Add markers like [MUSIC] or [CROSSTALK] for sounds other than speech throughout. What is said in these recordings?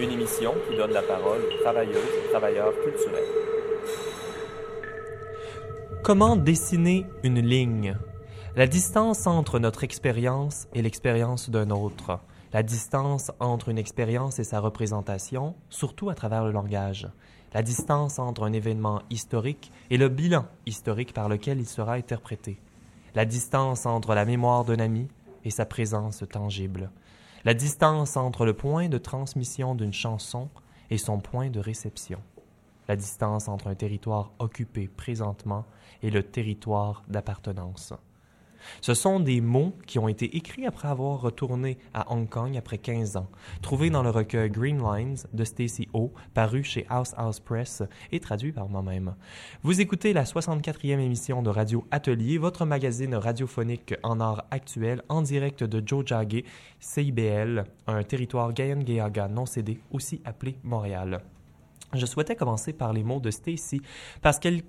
Une émission qui donne la parole aux travailleuses et travailleurs culturels. Comment dessiner une ligne? La distance entre notre expérience et l'expérience d'un autre. La distance entre une expérience et sa représentation, surtout à travers le langage. La distance entre un événement historique et le bilan historique par lequel il sera interprété. La distance entre la mémoire d'un ami et sa présence tangible. La distance entre le point de transmission d'une chanson et son point de réception. La distance entre un territoire occupé présentement et le territoire d'appartenance. Ce sont des mots qui ont été écrits après avoir retourné à Hong Kong après 15 ans, trouvés dans le recueil Green Lines de Stacy O, paru chez House House Press et traduit par moi-même. Vous écoutez la 64e émission de Radio Atelier, votre magazine radiophonique en art actuel, en direct de Jojage, CIBL, un territoire Gayen-Gayaga non cédé, aussi appelé Montréal. Je souhaitais commencer par les mots de Stacy parce qu'ils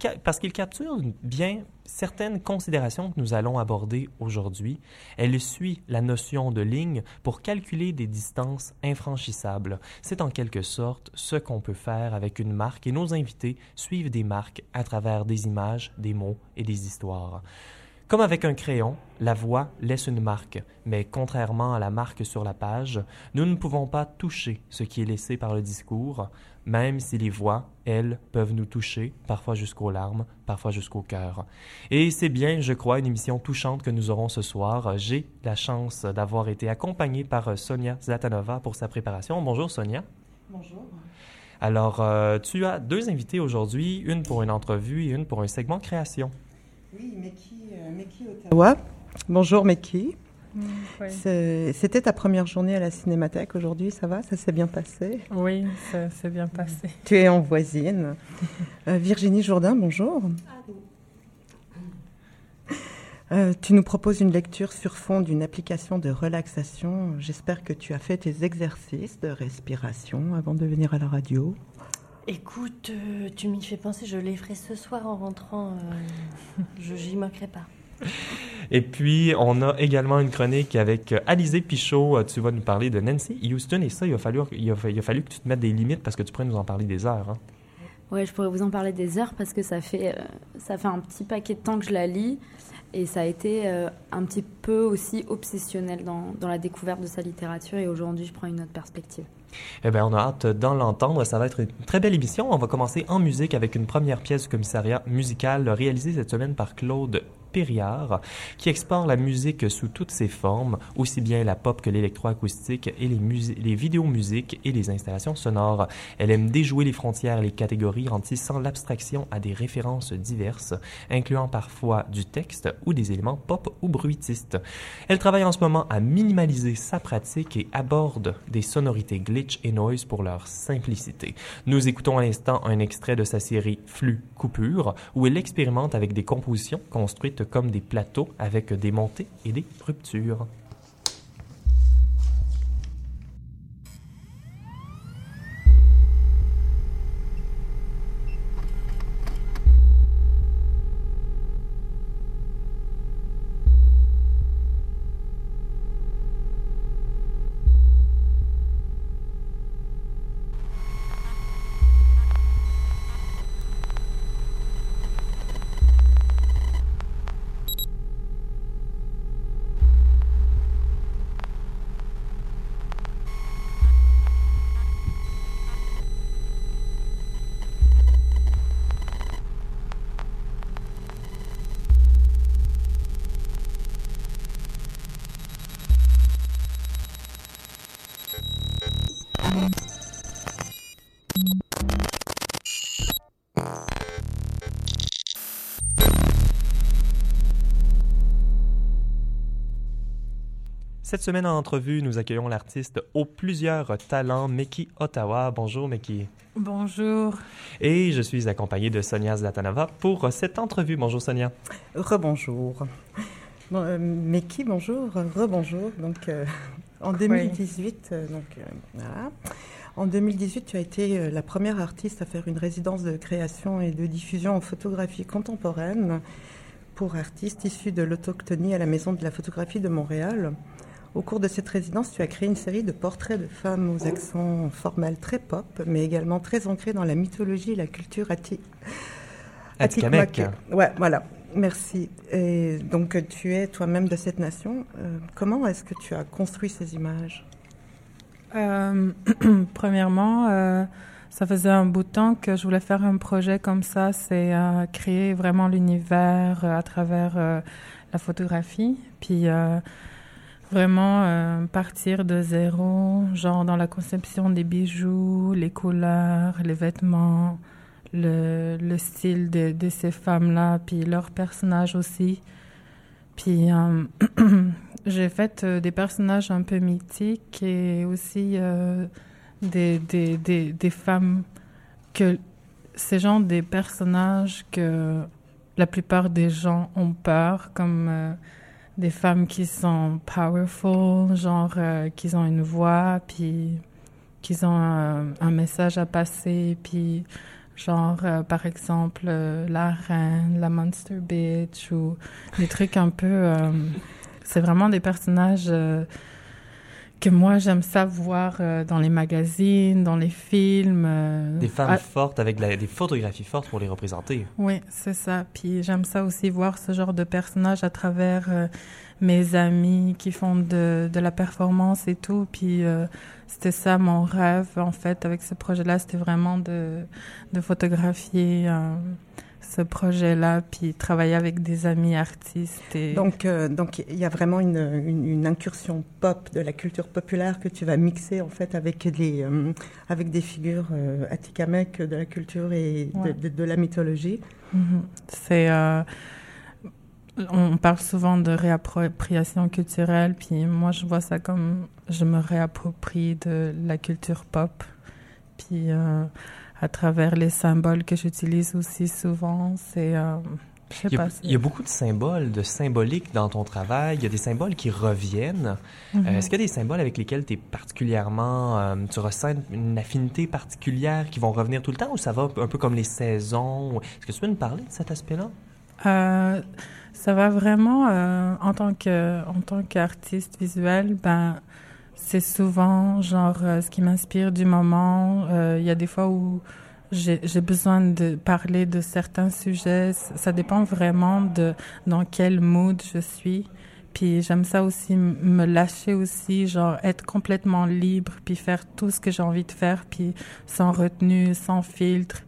capturent bien certaines considérations que nous allons aborder aujourd'hui. Elle suit la notion de ligne pour calculer des distances infranchissables. C'est en quelque sorte ce qu'on peut faire avec une marque et nos invités suivent des marques à travers des images, des mots et des histoires. Comme avec un crayon, la voix laisse une marque, mais contrairement à la marque sur la page, nous ne pouvons pas toucher ce qui est laissé par le discours, même si les voix, elles, peuvent nous toucher, parfois jusqu'aux larmes, parfois jusqu'au cœur. Et c'est bien, je crois, une émission touchante que nous aurons ce soir. J'ai la chance d'avoir été accompagné par Sonia Zlatanova pour sa préparation. Bonjour Sonia. Bonjour. Alors, euh, tu as deux invités aujourd'hui, une pour une entrevue et une pour un segment création. Oui, Meki, euh, Meki Ottawa. Bonjour Meki. C'était ta première journée à la Cinémathèque aujourd'hui, ça va? Ça s'est bien passé? Oui, ça s'est bien passé. Tu es en voisine. [LAUGHS] Euh, Virginie Jourdain, bonjour. Euh, tu nous proposes une lecture sur fond d'une application de relaxation. J'espère que tu as fait tes exercices de respiration avant de venir à la radio. Écoute, euh, tu m'y fais penser, je les ferai ce soir en rentrant. euh, je [LAUGHS] j'y manquerai pas. Et puis, on a également une chronique avec euh, Alizé Pichot. Tu vas nous parler de Nancy Houston. Et ça, il a fallu, il a, fa- il a fallu que tu te mettes des limites parce que tu pourrais nous en parler des heures. hein. Ouais, je pourrais vous en parler des heures parce que ça fait, euh, ça fait un petit paquet de temps que je la lis et ça a été euh, un petit peu aussi obsessionnel dans, dans la découverte de sa littérature et aujourd'hui je prends une autre perspective. Eh bien, on a hâte d'en l'entendre. Ça va être une très belle émission. On va commencer en musique avec une première pièce du commissariat musical réalisée cette semaine par Claude Qui explore la musique sous toutes ses formes, aussi bien la pop que l'électroacoustique et les, les vidéomusiques et les installations sonores. Elle aime déjouer les frontières et les catégories en tissant l'abstraction à des références diverses, incluant parfois du texte ou des éléments pop ou bruitistes. Elle travaille en ce moment à minimaliser sa pratique et aborde des sonorités glitch et noise pour leur simplicité. Nous écoutons à l'instant un extrait de sa série Flux Coupure, où elle expérimente avec des compositions construites comme des plateaux avec des montées et des ruptures. Cette semaine en entrevue, nous accueillons l'artiste aux plusieurs talents, Meki Ottawa. Bonjour Meki. Bonjour. Et je suis accompagné de Sonia Zlatanova pour cette entrevue. Bonjour Sonia. Rebonjour. Bon, euh, Meki, bonjour. Rebonjour. Donc, euh, en 2018, euh, donc, euh, voilà. En 2018, tu as été la première artiste à faire une résidence de création et de diffusion en photographie contemporaine pour artistes issus de l'autochtonie à la Maison de la photographie de Montréal. Au cours de cette résidence, tu as créé une série de portraits de femmes aux accents formels très pop, mais également très ancrés dans la mythologie et la culture ati Atikamekw. Ouais, voilà. Merci. Et donc, tu es toi-même de cette nation. Euh, comment est-ce que tu as construit ces images? Euh, [CLEARS THROAT] premièrement, euh, ça faisait un bout de temps que je voulais faire un projet comme ça, c'est euh, créer vraiment l'univers euh, à travers euh, la photographie, puis euh, vraiment euh, partir de zéro, genre dans la conception des bijoux, les couleurs, les vêtements, le, le style de, de ces femmes-là, puis leurs personnages aussi. Puis euh, [CLEARS THROAT] j'ai fait euh, des personnages un peu mythiques et aussi des, des, des, des femmes que ces gens des personnages que la plupart des gens ont peur, comme des femmes qui sont powerful, genre euh, qui ont une voix, puis qui ont un, un message à passer, puis genre euh, par exemple euh, la reine, la monster bitch ou des trucs un peu. euh, c'est vraiment des personnages euh, que moi j'aime ça voir euh, dans les magazines, dans les films. euh, Des femmes à- fortes avec la- des photographies fortes pour les représenter. oui, c'est ça. Puis j'aime ça aussi voir ce genre de personnages à travers euh, mes amis qui font de, de la performance et tout. Puis euh, c'était ça mon rêve en fait avec ce projet-là, c'était vraiment de, de photographier euh, ce projet-là, puis travailler avec des amis artistes. Et... Donc, euh, donc il y a vraiment une, une, une incursion pop de la culture populaire que tu vas mixer en fait avec les euh, avec des figures euh, atikamekw de la culture et de, Ouais. de- de la mythologie. Mhm. C'est. euh, on parle souvent de réappropriation culturelle, puis moi je vois ça comme je me réapproprie de la culture pop, puis à travers les symboles que j'utilise aussi souvent, c'est. euh, Il y, a, pas. il y a beaucoup de symboles, de symbolique dans ton travail. Il y a des symboles qui reviennent. Euh, Mhm. Est-ce qu'il y a des symboles avec lesquels tu es particulièrement, euh, tu ressens une affinité particulière qui vont revenir tout le temps ou ça va un peu comme les saisons? Est-ce que tu peux nous parler de cet aspect-là? Euh, ça va vraiment en tant que en tant qu'artiste visuel, ben c'est souvent genre euh, ce qui m'inspire du moment. Euh, Il y a des fois où j'ai besoin de parler de certains sujets. Ça dépend vraiment de dans quel mood je suis. Puis j'aime ça aussi me lâcher aussi, genre être complètement libre, puis faire tout ce que j'ai envie de faire, puis sans retenue, sans filtre.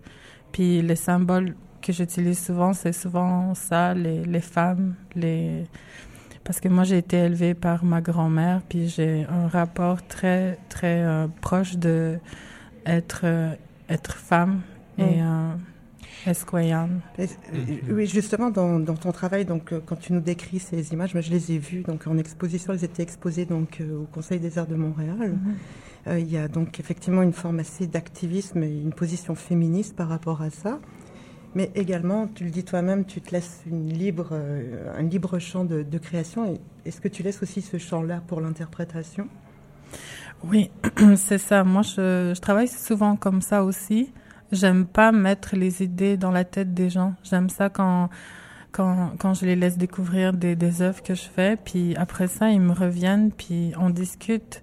Puis les symboles que j'utilise souvent, c'est souvent ça, les, les femmes, les... Parce que moi, j'ai été élevée par ma grand-mère, puis j'ai un rapport très, très euh, proche de être, euh, être femme et euh, euh, Oui, justement, dans, dans ton travail, donc, quand tu nous décris ces images, moi, je les ai vues donc, en exposition. Elles étaient exposées donc, au Conseil des arts de Montréal. Euh, il y a donc effectivement une forme assez d'activisme et une position féministe par rapport à ça. Mais également, tu le dis toi-même, tu te laisses une libre, euh, un libre champ de, création. Est-ce que tu laisses aussi ce champ-là pour l'interprétation? Oui, [CLEARS THROAT] c'est ça. Moi, je, travaille souvent comme ça aussi. J'aime pas mettre les idées dans la tête des gens. J'aime ça quand, quand, quand je les laisse découvrir des œuvres que je fais. Puis après ça, ils me reviennent, puis on discute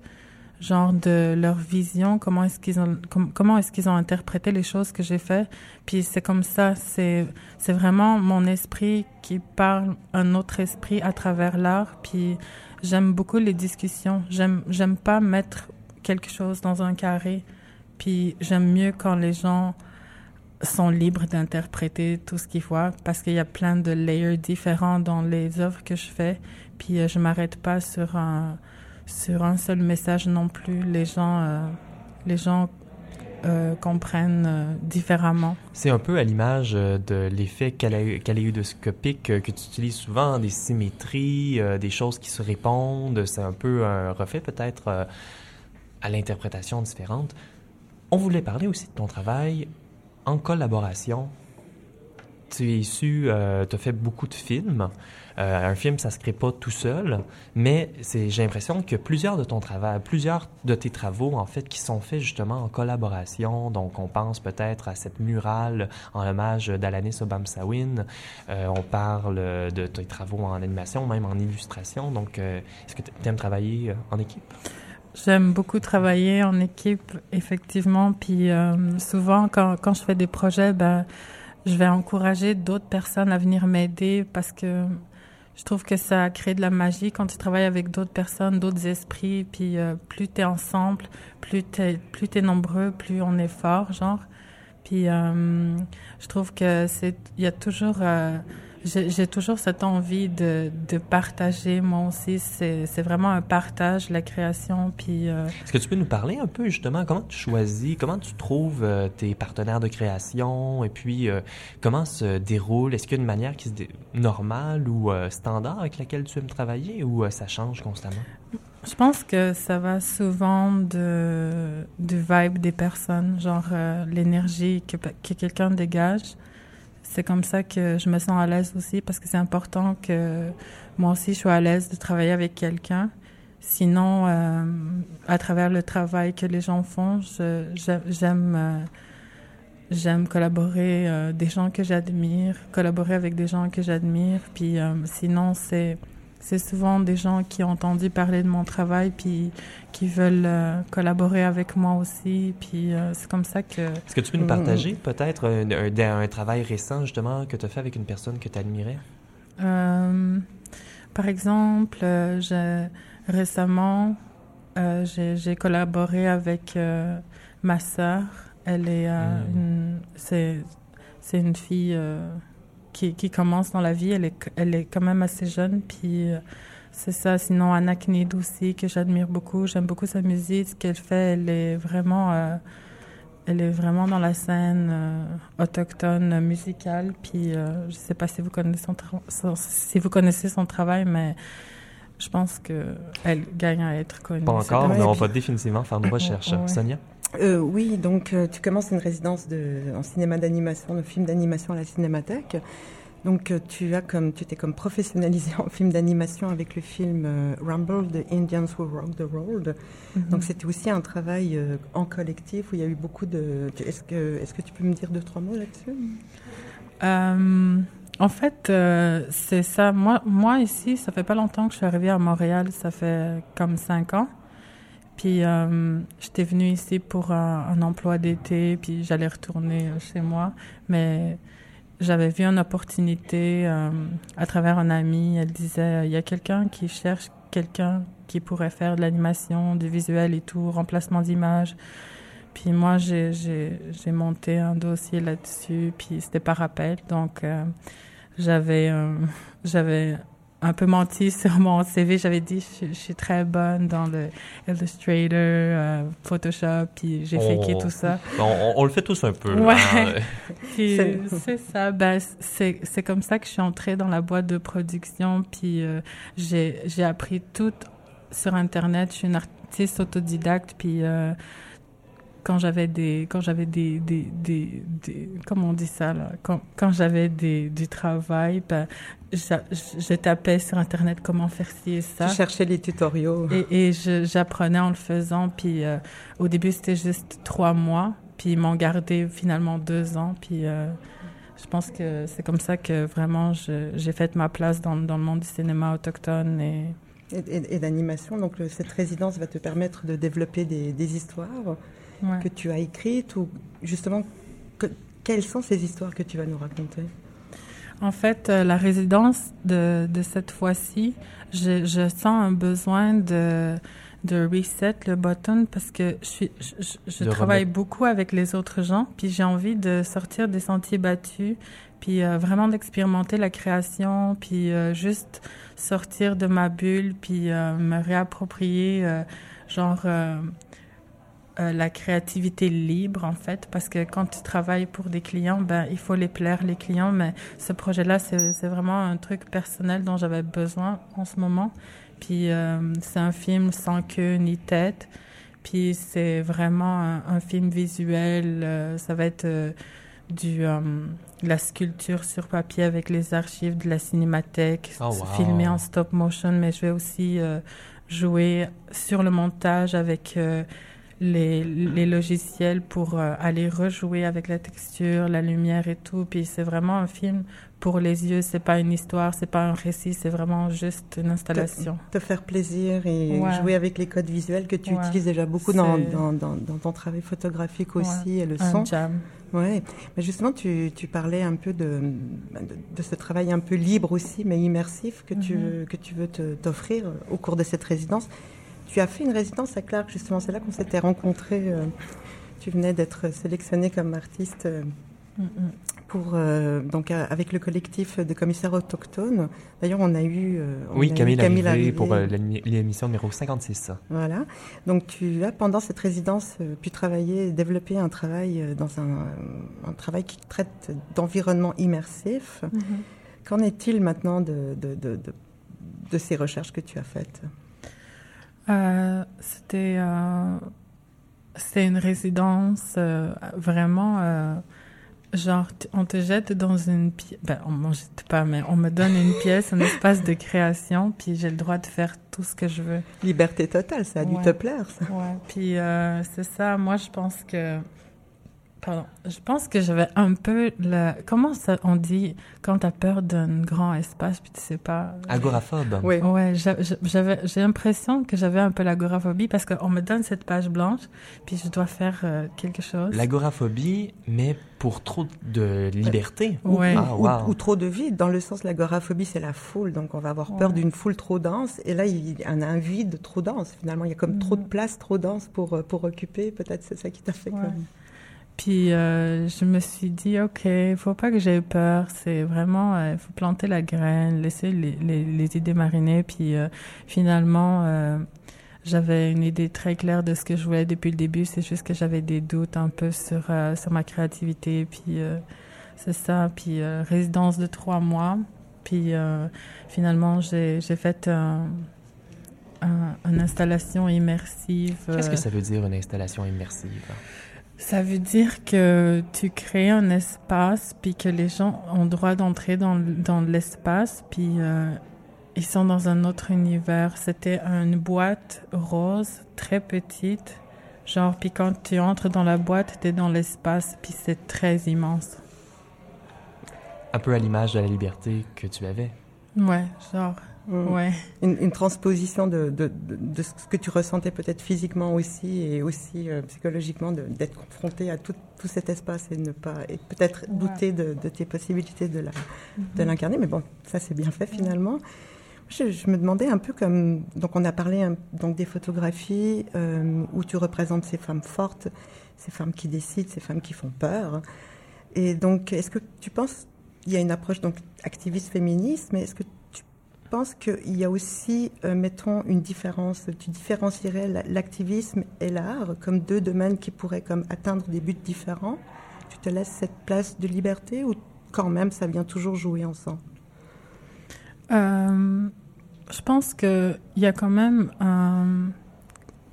genre de leur vision, comment est-ce qu'ils ont, com- comment est-ce qu'ils ont interprété les choses que j'ai fait. Puis c'est comme ça, c'est, c'est vraiment mon esprit qui parle un autre esprit à travers l'art. Puis j'aime beaucoup les discussions. J'aime, j'aime pas mettre quelque chose dans un carré. Puis j'aime mieux quand les gens sont libres d'interpréter tout ce qu'ils voient parce qu'il y a plein de layers différents dans les œuvres que je fais. Puis euh, je m'arrête pas sur un sur un seul message non plus. Les gens euh, les gens euh, comprennent euh, différemment. C'est un peu à l'image de l'effet kaléidoscopique que tu utilises souvent, des symétries, des choses qui se répondent. C'est un peu un reflet peut-être à l'interprétation différente. On voulait parler aussi de ton travail en collaboration tu es issu, euh, tu as fait beaucoup de films. Euh, un film, ça se crée pas tout seul, mais j'ai l'impression que plusieurs de ton travail, plusieurs de tes travaux, en fait, qui sont faits justement en collaboration. Donc, on pense peut-être à cette murale en hommage d'Alanis Obamsawin. Euh, on parle de tes travaux en animation, même en illustration. Donc, euh, est-ce que tu aimes travailler en équipe? J'aime beaucoup travailler en équipe, effectivement. Puis souvent, quand je fais des projets, ben, je vais encourager d'autres personnes à venir m'aider parce que je trouve que ça crée de la magie quand tu travailles avec d'autres personnes, d'autres esprits. Puis euh, plus tu es ensemble, plus tu es, plus es nombreux, plus on est fort, genre. Puis euh, je trouve que c'est il y a toujours euh, j'ai toujours cette envie de, de partager moi aussi c'est vraiment un partage la création puis euh, Est-ce que tu peux nous parler un peu justement comment tu choisis, comment tu trouves euh, tes partenaires de création? Et puis euh, comment se déroule, est-ce qu'il y a une manière qui se dé... normale ou standard avec laquelle tu aimes travailler ou ça change constamment? Je pense que ça va souvent de, du vibe des personnes, genre l'énergie que, que quelqu'un dégage. C'est comme ça que je me sens à l'aise aussi parce que c'est important que moi aussi je sois à l'aise de travailler avec quelqu'un. Sinon, euh, à travers le travail que les gens font, j'aime euh, j'aime collaborer euh, des gens que j'admire, collaborer avec des gens que j'admire. Puis euh, sinon, c'est c'est souvent des gens qui ont entendu parler de mon travail puis qui veulent euh, collaborer avec moi aussi. Puis euh, c'est comme ça que Est-ce que tu peux nous Mm. partager peut-être un, un- un travail récent justement que tu as fait avec une personne que tu admirais? Euh, par exemple, j'ai récemment j'ai collaboré avec ma sœur. Elle est Mm. une c'est c'est une fille qui qui commence dans la vie. Elle est elle est quand même assez jeune. Puis euh, c'est ça. Sinon, Anna Kneed aussi que j'admire beaucoup. J'aime beaucoup sa musique. Ce qu'elle fait, elle est vraiment euh, elle est vraiment dans la scène euh, autochtone musicale. Puis je sais pas si vous connaissez son, tra- son- si vous connaissez son travail, mais je pense que elle gagne à être connue. Pas encore, mais on va définitivement faire nos recherches. Ouais. Sonia? Euh, oui, donc euh, tu commences une résidence de, en cinéma d'animation, de film d'animation à la Cinémathèque. Donc euh, tu as comme tu t'es comme professionnalisé [LAUGHS] en film d'animation avec le film euh, Rumble The Indians Who Rock the World. Mhm. Donc c'était aussi un travail euh, en collectif où il y a eu beaucoup de. Est-ce que est-ce que tu peux me dire deux trois mots là-dessus? Euh, en fait, euh, c'est ça. Moi, moi ici, ça fait pas longtemps que je suis arrivée à Montréal. Ça fait comme cinq ans. Puis euh, j'étais venue ici pour un, un emploi d'été, puis j'allais retourner euh, chez moi. Mais j'avais vu une opportunité euh, à travers un ami. Elle disait, il y a quelqu'un qui cherche quelqu'un qui pourrait faire de l'animation, du visuel et tout, remplacement d'images. Puis moi, j'ai, j'ai, j'ai monté un dossier là-dessus, puis c'était par appel. Donc, euh, j'avais, euh, j'avais un peu menti [LAUGHS] sur mon CV. J'avais dit, je, je suis très bonne dans le Illustrator, euh, Photoshop, puis j'ai Oh. faké tout ça. On, on- on le fait tous un peu. Ouais. hein. [LAUGHS] Puis C'est- ça, ben, c'est, c'est comme ça que je suis entrée dans la boîte de production, puis euh, j'ai, j'ai appris tout sur Internet. Je suis une artiste autodidacte, puis euh, quand j'avais des, quand j'avais des, des, des, des- comment on dit ça là, quand, quand j'avais des, du travail, ben, je, tapais sur Internet comment faire ci et ça. Tu cherchais les tutoriaux. Et, et je- j'apprenais en le faisant. Puis euh, au début, c'était juste trois mois. Puis ils m'ont gardé finalement deux ans. Puis euh, je pense que c'est comme ça que vraiment je- j'ai fait ma place dans, dans le monde du cinéma autochtone. Et et, et- et d'animation. Donc le- cette résidence va te permettre de développer des, des histoires ouais. que tu as écrites ou justement que- quelles sont ces histoires que tu vas nous raconter? En fait, euh, la résidence de, de cette fois-ci, je, je sens un besoin de, de reset le button parce que je, suis, je, je- travaille remettre. beaucoup avec les autres gens, puis j'ai envie de sortir des sentiers battus, puis euh, vraiment d'expérimenter la création, puis euh, juste sortir de ma bulle, puis euh, me réapproprier, euh, genre... euh, la créativité libre en fait parce que quand tu travailles pour des clients ben il faut les plaire les clients mais ce projet-là, c'est c'est vraiment un truc personnel dont j'avais besoin en ce moment. Puis euh, c'est un film sans queue ni tête. Puis c'est vraiment un, un film visuel. euh, ça va être euh, du, euh, la sculpture sur papier avec les archives de la cinémathèque, Oh, wow. filmé en stop motion, mais je vais aussi euh, jouer sur le montage avec euh, les, les logiciels pour euh, aller rejouer avec la texture, la lumière et tout. Puis c'est vraiment un film pour les yeux, c'est pas une histoire, c'est pas un récit, c'est vraiment juste une installation. Te faire plaisir et Ouais. jouer avec les codes visuels que tu Ouais. utilises déjà beaucoup dans, C'est- dans, dans, dans ton travail photographique aussi et le Un son. jam. Ouais, mais justement, tu, tu parlais un peu de, de, de ce travail un peu libre aussi, mais immersif que tu, Mhm. que tu veux t'offrir au cours de cette résidence. Tu as fait une résidence à Clark, justement, c'est là qu'on s'était rencontrés. euh, Tu venais d'être sélectionné comme artiste euh, pour, euh, donc, avec le collectif de commissaires autochtones. D'ailleurs, on a eu. euh, on Oui, a eu Camille, Arrivé Arrivé. pour euh, l'émi- l'émission numéro 56. Voilà. Donc tu as pendant cette résidence pu travailler développer un travail dans un, un travail qui traite d'environnement immersif. Mhm. Qu'en est-il maintenant de, de, de, de, de ces recherches que tu as faites? Euh, c'était euh, c'était une résidence euh, vraiment euh, genre on te jette dans une pièce ben on me jette pas mais on me donne une pièce un espace de création puis j'ai le droit de faire tout ce que je veux Liberté totale, ça a dû te plaire, ça. ouais puis euh, c'est ça moi je pense que pardon je pense que j'avais un peu le comment ça on dit quand t'as peur d'un grand espace puis tu sais pas Agoraphobe. Oui. Ouais, j'a- j'a- j'avais, j'ai l'impression que j'avais un peu l'agoraphobie parce qu'on me donne cette page blanche, puis je dois faire euh, quelque chose. L'agoraphobie, mais pour trop de liberté. Ouais. Ah, Ou, wow. ou trop de vide, dans le sens l'agoraphobie, c'est la foule, donc on va avoir peur Ouais. d'une foule trop dense, et là, il y a un, vide trop dense, finalement, il y a comme trop de place trop dense pour, euh, pour occuper, peut-être c'est ça qui t'a fait Ouais. comme... Puis euh, je me suis dit, ok, il faut pas que j'aie peur. C'est vraiment, il faut planter la graine, laisser les, les, les idées mariner. Puis euh, finalement, euh, j'avais une idée très claire de ce que je voulais depuis le début. C'est juste que j'avais des doutes un peu sur euh, sur ma créativité. Puis euh, c'est ça. Puis euh, résidence de trois mois. Puis euh, finalement, j'ai j'ai fait un, un- une installation immersive. Qu'est-ce euh, que ça veut dire une installation immersive? Ça veut dire que tu crées un espace, puis que les gens ont droit d'entrer dans, dans l'espace, puis euh, ils sont dans un autre univers. C'était une boîte rose, très petite, genre, puis quand tu entres dans la boîte, tu es dans l'espace, puis c'est très immense. Un peu à l'image de la liberté que tu avais. Ouais, genre, Ouais. une, une transposition de, de, de, de ce que tu ressentais peut-être physiquement aussi et aussi euh, psychologiquement d'être confronté à tout, tout cet espace et ne pas et peut-être Ouais. douter de, tes possibilités de la de Mhm. l'incarner mais bon ça c'est bien fait finalement je, je me demandais un peu comme donc on a parlé hein, donc des photographies euh, où tu représentes ces femmes fortes ces femmes qui décident ces femmes qui font peur et donc est-ce que tu penses il y a une approche donc activiste féministe mais est-ce que tu penses qu'il y a aussi, euh, mettons, une différence, tu différencierais la- l'activisme et l'art comme deux domaines qui pourraient comme atteindre des buts différents. Tu te laisses cette place de liberté ou quand même ça vient toujours jouer ensemble? Euh, je pense que il y a quand même un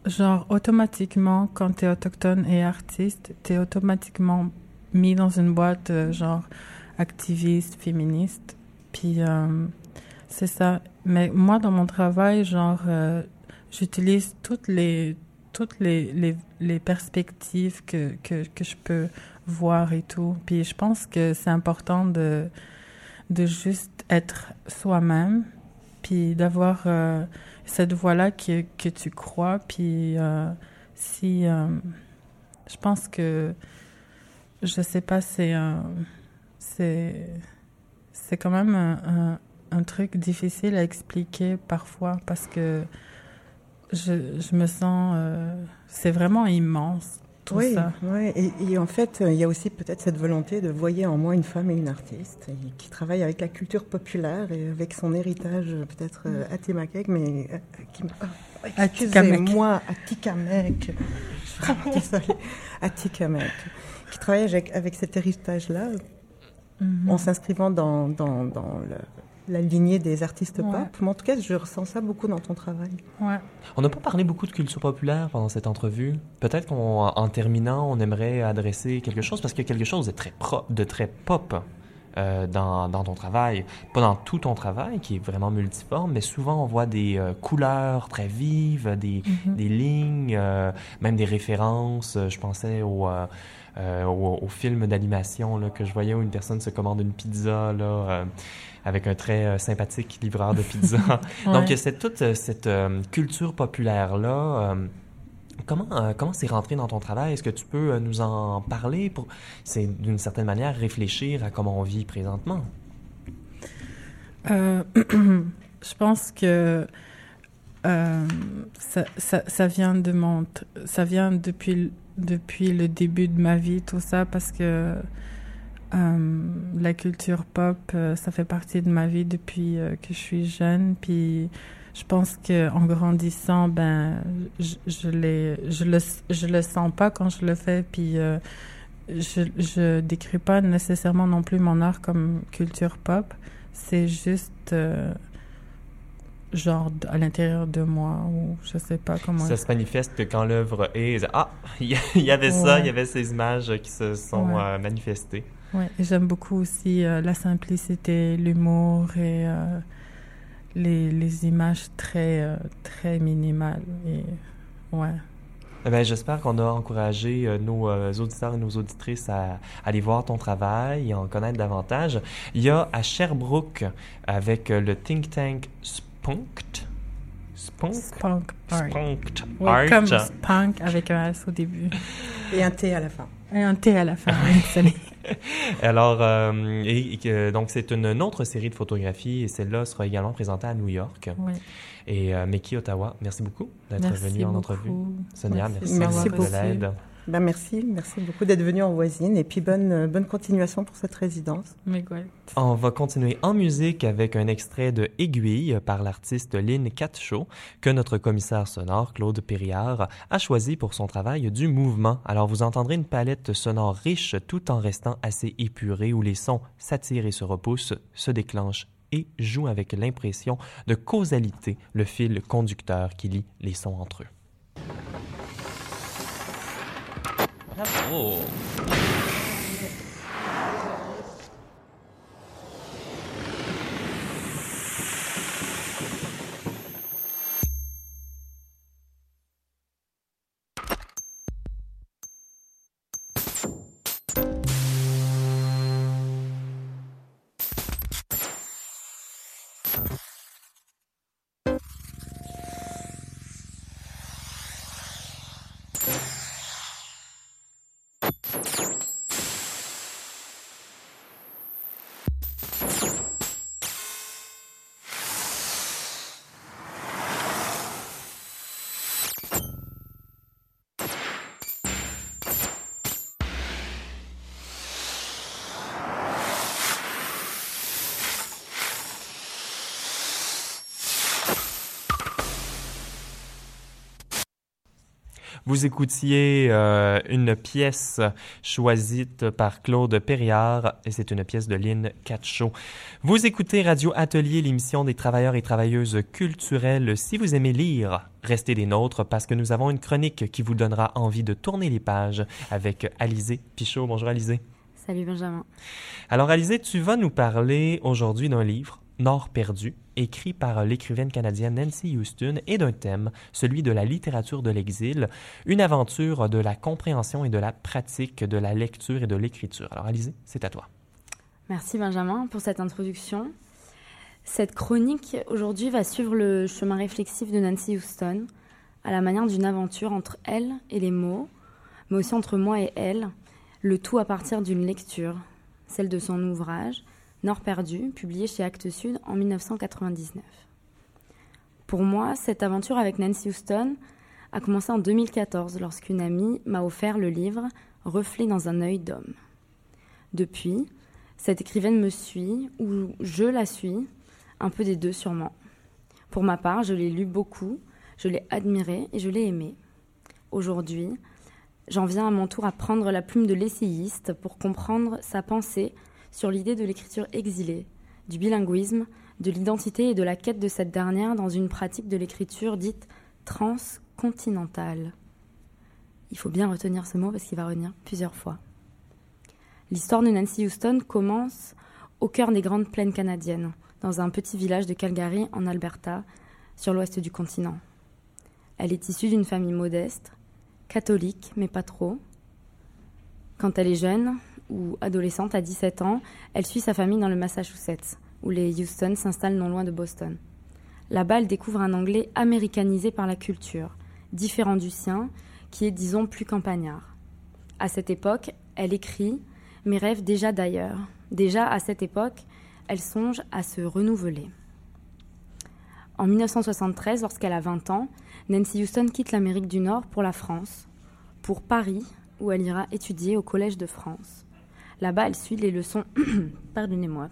genre automatiquement quand tu es autochtone et artiste, tu es automatiquement mis dans une boîte euh, genre activiste, féministe. Puis euh, c'est ça. Mais moi dans mon travail, genre euh, j'utilise toutes les toutes les, les, perspectives que, que, que je peux voir et tout. Puis je pense que c'est important de de juste être soi-même, puis d'avoir euh, cette voix-là que, que tu crois, puis euh, si... je pense que, je sais pas, c'est. C'est... C'est quand même un truc difficile à expliquer parfois, parce que je, je me sens... euh, c'est vraiment immense, tout Oui, ça. Et, et en fait, il y a aussi peut-être cette volonté de voyer en moi une femme et une artiste et qui travaille avec la culture populaire et avec son héritage euh, peut-être euh, atimakek, mais euh, qui Atikamekw. excusez-moi, Atikamek. Atikamek. [LAUGHS] Qui travaille avec, avec cet héritage-là Mhm. en s'inscrivant dans, dans, dans le- la lignée des artistes Ouais. pop. Mais en tout cas, je ressens ça beaucoup dans ton travail. Ouais. On n'a pas parlé beaucoup de culture populaire pendant cette entrevue. Peut-être qu'en en terminant, on aimerait adresser quelque chose parce qu'il y a quelque chose de très, pro, de très pop euh, dans, dans, ton travail. Pas dans tout ton travail, qui est vraiment multiforme, mais souvent on voit des euh, couleurs très vives, des, mm-hmm. des lignes, euh, même des références. Je pensais au, au, au, film d'animation que je voyais où une personne se commande une pizza là, avec un très sympathique livreur de pizza. [LAUGHS] [LAUGHS] Donc c'est toute cette culture populaire-là Comment euh, comment c'est rentré dans ton travail? Est-ce que tu peux euh, nous en parler pour c'est d'une certaine manière réfléchir à comment on vit présentement? Euh, [CLEARS THROAT] Je pense que ça, ça, ça, vient de mon ça vient depuis depuis le début de ma vie tout ça parce que la culture pop ça fait partie de ma vie depuis que je suis jeune puis je pense que en grandissant, ben, je, je, je le, je le sens pas quand je le fais, puis euh, je, je décris pas nécessairement non plus mon art comme culture pop. C'est juste euh, genre à l'intérieur de moi ou je sais pas comment. Ça se manifeste que quand l'œuvre est ah [LAUGHS] il y avait ça, il y avait ces images qui se sont euh, manifestées. Oui, j'aime beaucoup aussi la simplicité, l'humour et les, les images très, euh, très minimales. Et, ouais. Eh ben, J'espère qu'on a encouragé euh, nos euh, auditeurs et nos auditrices à, aller voir ton travail et en connaître davantage. Il y a à Sherbrooke, avec le think tank Spunkt, Spunk, Spunk Art. comme Spunk avec un S au début. Et un T à la fin. Et un T à la fin, [LAUGHS] Alors, euh, et, donc, c'est une autre série de photographies et celle-là sera également présentée à New York. Oui. Et euh, Meki Ottawa, merci beaucoup d'être venu en entrevue. Sonia, merci, merci, beaucoup de l'aide. Ben merci, merci beaucoup d'être venu en voisine et puis bonne, euh, bonne continuation pour cette résidence. On va continuer en musique avec un extrait de Aiguille par l'artiste Lynn Catchot que notre commissaire sonore Claude Périard a choisi pour son travail du mouvement. Alors vous entendrez une palette sonore riche tout en restant assez épurée où les sons s'attirent et se repoussent, se déclenchent et jouent avec l'impression de causalité, le fil conducteur qui lie les sons entre eux. Oh. Vous écoutiez euh, une pièce choisie par Claude Perriard et c'est une pièce de Lynn Catchot. Vous écoutez Radio Atelier, l'émission des travailleurs et travailleuses culturelles. Si vous aimez lire, restez des nôtres parce que nous avons une chronique qui vous donnera envie de tourner les pages avec Alizé Pichot. Bonjour Alizé. Salut Benjamin. Alors Alizé, tu vas nous parler aujourd'hui d'un livre Nord perdu, écrit par l'écrivaine canadienne Nancy Houston, et d'un thème, celui de la littérature de l'exil, une aventure de la compréhension et de la pratique de la lecture et de l'écriture. Alors, Alizé, c'est à toi. Merci Benjamin pour cette introduction. Cette chronique aujourd'hui va suivre le chemin réflexif de Nancy Houston, à la manière d'une aventure entre elle et les mots, mais aussi entre moi et elle, le tout à partir d'une lecture, celle de son ouvrage, Nord perdu, publié chez Actes Sud en 1999. Pour moi, cette aventure avec Nancy Houston a commencé en 2014 lorsqu'une amie m'a offert le livre Reflet dans un œil d'homme. Depuis, cette écrivaine me suit, ou je la suis, un peu des deux sûrement. Pour ma part, je l'ai lu beaucoup, je l'ai admiré et je l'ai aimé. Aujourd'hui, j'en viens à mon tour à prendre la plume de l'essayiste pour comprendre sa pensée sur l'idée de l'écriture exilée, du bilinguisme, de l'identité et de la quête de cette dernière dans une pratique de l'écriture dite transcontinentale. Il faut bien retenir ce mot parce qu'il va revenir plusieurs fois. L'histoire de Nancy Houston commence au cœur des grandes plaines canadiennes, dans un petit village de Calgary, en Alberta, sur l'ouest du continent. Elle est issue d'une famille modeste, catholique, mais pas trop. Quand elle est jeune, ou adolescente à 17 ans, elle suit sa famille dans le Massachusetts, où les Houston s'installent non loin de Boston. Là-bas, elle découvre un anglais américanisé par la culture, différent du sien, qui est, disons, plus campagnard. À cette époque, elle écrit, mais rêve déjà d'ailleurs. Déjà, à cette époque, elle songe à se renouveler. En 1973, lorsqu'elle a 20 ans, Nancy Houston quitte l'Amérique du Nord pour la France, pour Paris, où elle ira étudier au Collège de France. Là-bas, elle suit les leçons. [CLEARS THROAT] Pardonnez-moi.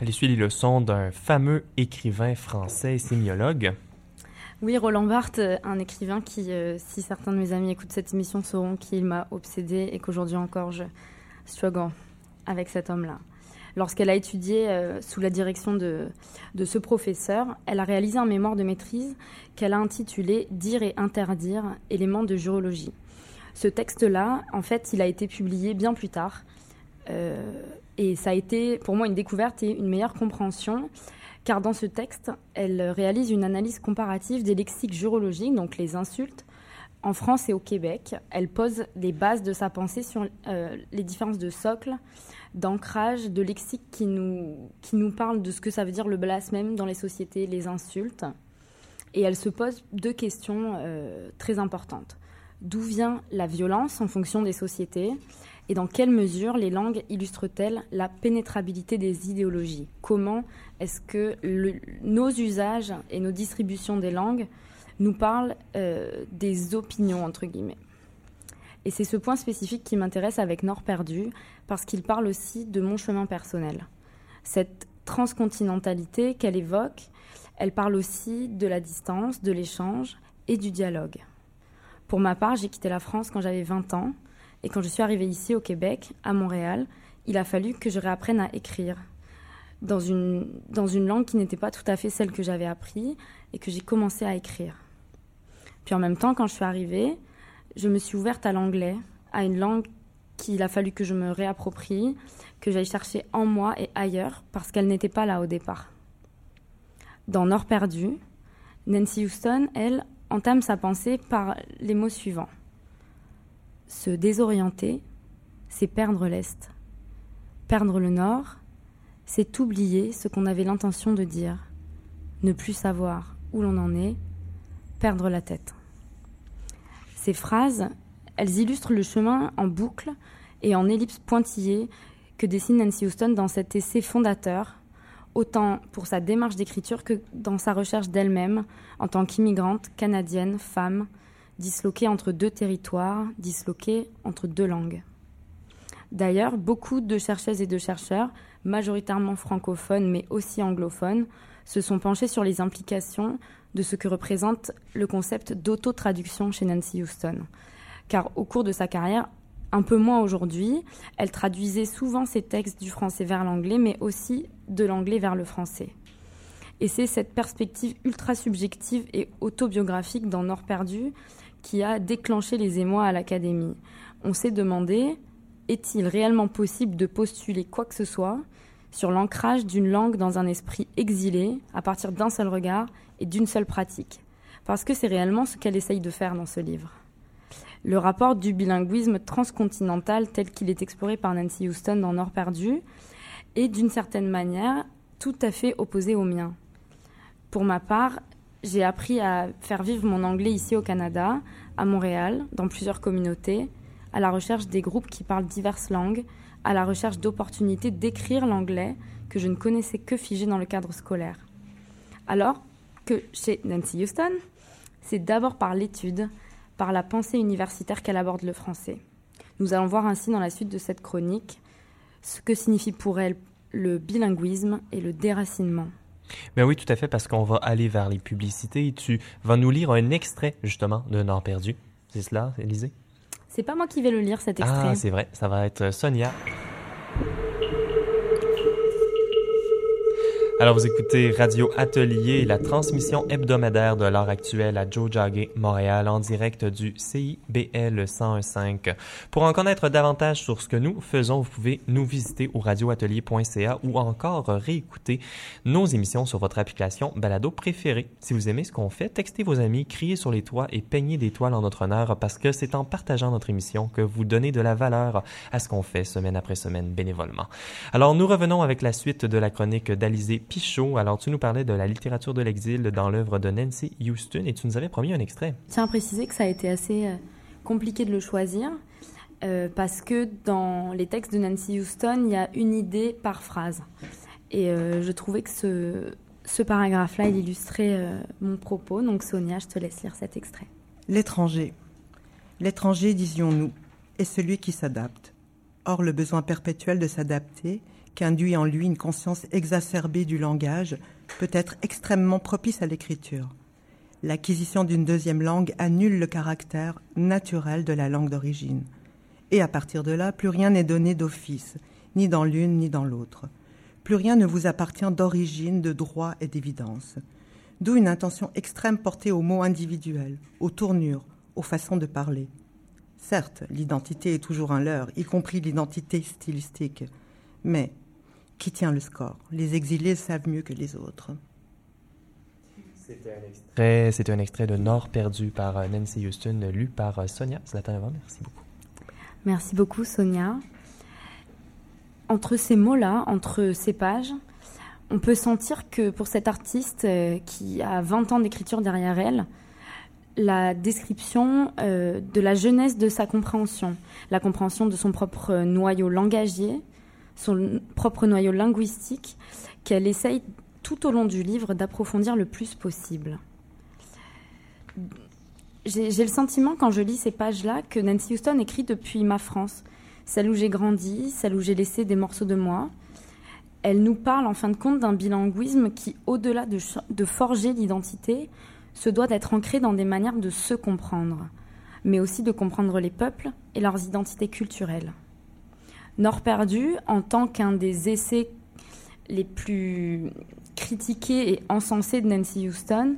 Elle suit les leçons d'un fameux écrivain français et sémiologue. Oui, Roland Barthes, un écrivain qui, euh, si certains de mes amis écoutent cette émission, sauront qu'il m'a obsédé et qu'aujourd'hui encore je struggle avec cet homme-là. Lorsqu'elle a étudié euh, sous la direction de, de ce professeur, elle a réalisé un mémoire de maîtrise qu'elle a intitulé Dire et interdire, éléments de jurologie. Ce texte-là, en fait, il a été publié bien plus tard. Euh, et ça a été pour moi une découverte et une meilleure compréhension, car dans ce texte, elle réalise une analyse comparative des lexiques jurologiques, donc les insultes, en France et au Québec. Elle pose les bases de sa pensée sur euh, les différences de socle, d'ancrage, de lexique qui nous, qui nous parlent de ce que ça veut dire le blasphème dans les sociétés, les insultes. Et elle se pose deux questions euh, très importantes. D'où vient la violence en fonction des sociétés? Et dans quelle mesure les langues illustrent-elles la pénétrabilité des idéologies? Comment est-ce que nos usages et nos distributions des langues nous parlent euh, des opinions, entre guillemets? Et c'est ce point spécifique qui m'intéresse avec Nord perdu, parce qu'il parle aussi de mon chemin personnel. Cette transcontinentalité qu'elle évoque, elle parle aussi de la distance, de l'échange et du dialogue. Pour ma part, j'ai quitté la France quand j'avais 20 ans, et quand je suis arrivée ici au Québec, à Montréal, il a fallu que je réapprenne à écrire dans une, langue qui n'était pas tout à fait celle que j'avais appris et que j'ai commencé à écrire. Puis en même temps, quand je suis arrivée, je me suis ouverte à l'anglais, à une langue qu'il a fallu que je me réapproprie, que j'aille chercher en moi et ailleurs, parce qu'elle n'était pas là au départ. Dans Nord perdu, Nancy Houston, elle, entame sa pensée par les mots suivants. Se désorienter, c'est perdre l'Est. Perdre le Nord, c'est oublier ce qu'on avait l'intention de dire. Ne plus savoir où l'on en est, perdre la tête. Ces phrases, elles illustrent le chemin en boucle et en ellipse pointillée que dessine Nancy Houston dans cet essai fondateur, autant pour sa démarche d'écriture que dans sa recherche d'elle-même en tant qu'immigrante canadienne, femme, disloquée entre deux territoires, disloquée entre deux langues. D'ailleurs, beaucoup de chercheuses et de chercheurs, majoritairement francophones mais aussi anglophones, se sont penchés sur les implications de ce que représente le concept d'auto-traduction chez Nancy Houston. Car au cours de sa carrière, un peu moins aujourd'hui, elle traduisait souvent ses textes du français vers l'anglais, mais aussi de l'anglais vers le français. Et c'est cette perspective ultra subjective et autobiographique dans Nord perdu qui a déclenché les émois à l'Académie. On s'est demandé, est-il réellement possible de postuler quoi que ce soit sur l'ancrage d'une langue dans un esprit exilé à partir d'un seul regard et d'une seule pratique? Parce que c'est réellement ce qu'elle essaye de faire dans ce livre. Le rapport du bilinguisme transcontinental tel qu'il est exploré par Nancy Houston dans Nord perdu est d'une certaine manière tout à fait opposé au mien. Pour ma part, j'ai appris à faire vivre mon anglais ici au Canada, à Montréal, dans plusieurs communautés, à la recherche des groupes qui parlent diverses langues, à la recherche d'opportunités d'écrire l'anglais que je ne connaissais que figé dans le cadre scolaire. Alors que chez Nancy Houston, c'est d'abord par l'étude, par la pensée universitaire qu'elle aborde le français. Nous allons voir ainsi dans la suite de cette chronique ce que signifie pour elle le bilinguisme et le déracinement. Ben oui, tout à fait, parce qu'on va aller vers les publicités et tu vas nous lire un extrait, justement, de Nord perdu. C'est cela, Élisée? C'est pas moi qui vais le lire, cet extrait. Ah, c'est vrai. Ça va être Sonia. Alors vous écoutez Radio Atelier, la transmission hebdomadaire de l'heure actuelle à Joe Jagger, Montréal, en direct du CIBL 101.5. Pour en connaître davantage sur ce que nous faisons, vous pouvez nous visiter au radioatelier.ca ou encore réécouter nos émissions sur votre application balado préférée. Si vous aimez ce qu'on fait, textez vos amis, criez sur les toits et peignez des toiles en notre honneur parce que c'est en partageant notre émission que vous donnez de la valeur à ce qu'on fait semaine après semaine bénévolement. Alors nous revenons avec la suite de la chronique d'Alizé Pichot. Alors, tu nous parlais de la littérature de l'exil dans l'œuvre de Nancy Houston et tu nous avais promis un extrait. Tiens à préciser que ça a été assez euh, compliqué de le choisir euh, parce que dans les textes de Nancy Houston, il y a une idée par phrase. Et euh, je trouvais que ce, ce paragraphe-là, il illustrait mon propos. Donc, Sonia, je te laisse lire cet extrait. L'étranger. L'étranger, disions-nous, est celui qui s'adapte. Or, le besoin perpétuel de s'adapter qu'induit en lui une conscience exacerbée du langage, peut être extrêmement propice à l'écriture. L'acquisition d'une deuxième langue annule le caractère naturel de la langue d'origine. Et à partir de là, plus rien n'est donné d'office, ni dans l'une ni dans l'autre. Plus rien ne vous appartient d'origine, de droit et d'évidence. D'où une intention extrême portée aux mots individuels, aux tournures, aux façons de parler. Certes, l'identité est toujours un leurre, y compris l'identité stylistique, mais qui tient le score? Les exilés savent mieux que les autres. C'était un extrait, c'était un extrait de Nord perdu par euh, Nancy Houston, lu par euh, Sonia Zlatanova. Merci beaucoup. Merci beaucoup, Sonia. Entre ces mots-là, entre ces pages, on peut sentir que pour cette artiste euh, qui a 20 ans d'écriture derrière elle, la description de la jeunesse de sa compréhension, la compréhension de son propre noyau langagier, son propre noyau linguistique qu'elle essaye tout au long du livre d'approfondir le plus possible. J'ai le sentiment, quand je lis ces pages-là, que Nancy Houston écrit depuis ma France, celle où j'ai grandi, celle où j'ai laissé des morceaux de moi. Elle nous parle en fin de compte d'un bilinguisme qui, au-delà de, de forger l'identité, se doit d'être ancré dans des manières de se comprendre, mais aussi de comprendre les peuples et leurs identités culturelles. Nord perdu, en tant qu'un des essais les plus critiqués et encensés de Nancy Houston,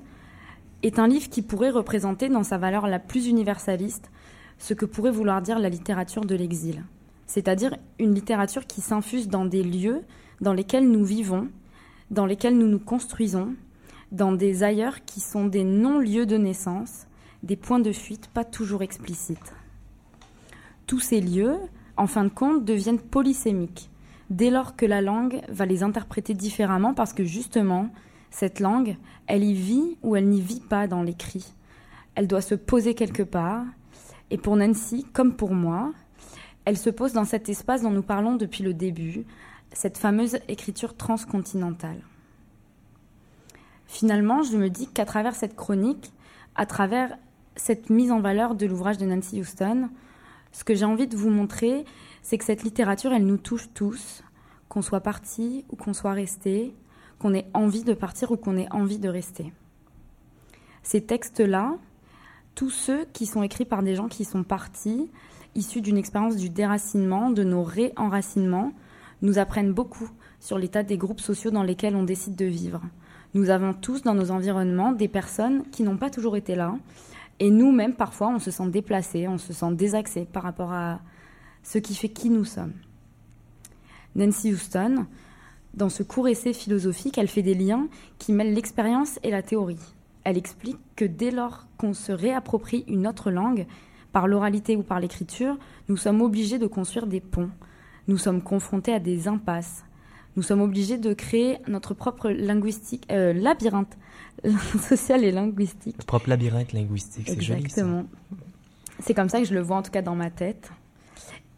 est un livre qui pourrait représenter dans sa valeur la plus universaliste ce que pourrait vouloir dire la littérature de l'exil, c'est-à-dire une littérature qui s'infuse dans des lieux dans lesquels nous vivons, dans lesquels nous nous construisons, dans des ailleurs qui sont des non-lieux de naissance, des points de fuite pas toujours explicites. Tous ces lieux, en fin de compte, deviennent polysémiques, dès lors que la langue va les interpréter différemment parce que justement, cette langue, elle y vit ou elle n'y vit pas dans l'écrit. Elle doit se poser quelque part, et pour Nancy, comme pour moi, elle se pose dans cet espace dont nous parlons depuis le début, cette fameuse écriture transcontinentale. Finalement, je me dis qu'à travers cette chronique, à travers cette mise en valeur de l'ouvrage de Nancy Houston, ce que j'ai envie de vous montrer, c'est que cette littérature, elle nous touche tous, qu'on soit parti ou qu'on soit resté, qu'on ait envie de partir ou qu'on ait envie de rester. Ces textes-là, tous ceux qui sont écrits par des gens qui sont partis, issus d'une expérience du déracinement, de nos réenracinements, nous apprennent beaucoup sur l'état des groupes sociaux dans lesquels on décide de vivre. Nous avons tous dans nos environnements des personnes qui n'ont pas toujours été là, et nous-mêmes, parfois, on se sent déplacé, on se sent désaxé par rapport à ce qui fait qui nous sommes. Nancy Houston, dans ce court essai philosophique, elle fait des liens qui mêlent l'expérience et la théorie. Elle explique que dès lors qu'on se réapproprie une autre langue, par l'oralité ou par l'écriture, nous sommes obligés de construire des ponts. Nous sommes confrontés à des impasses. Nous sommes obligés de créer notre propre linguistique, euh, labyrinthe [LAUGHS] social et linguistique. Le propre labyrinthe linguistique, c'est joli. Exactement. C'est comme ça que je le vois en tout cas dans ma tête.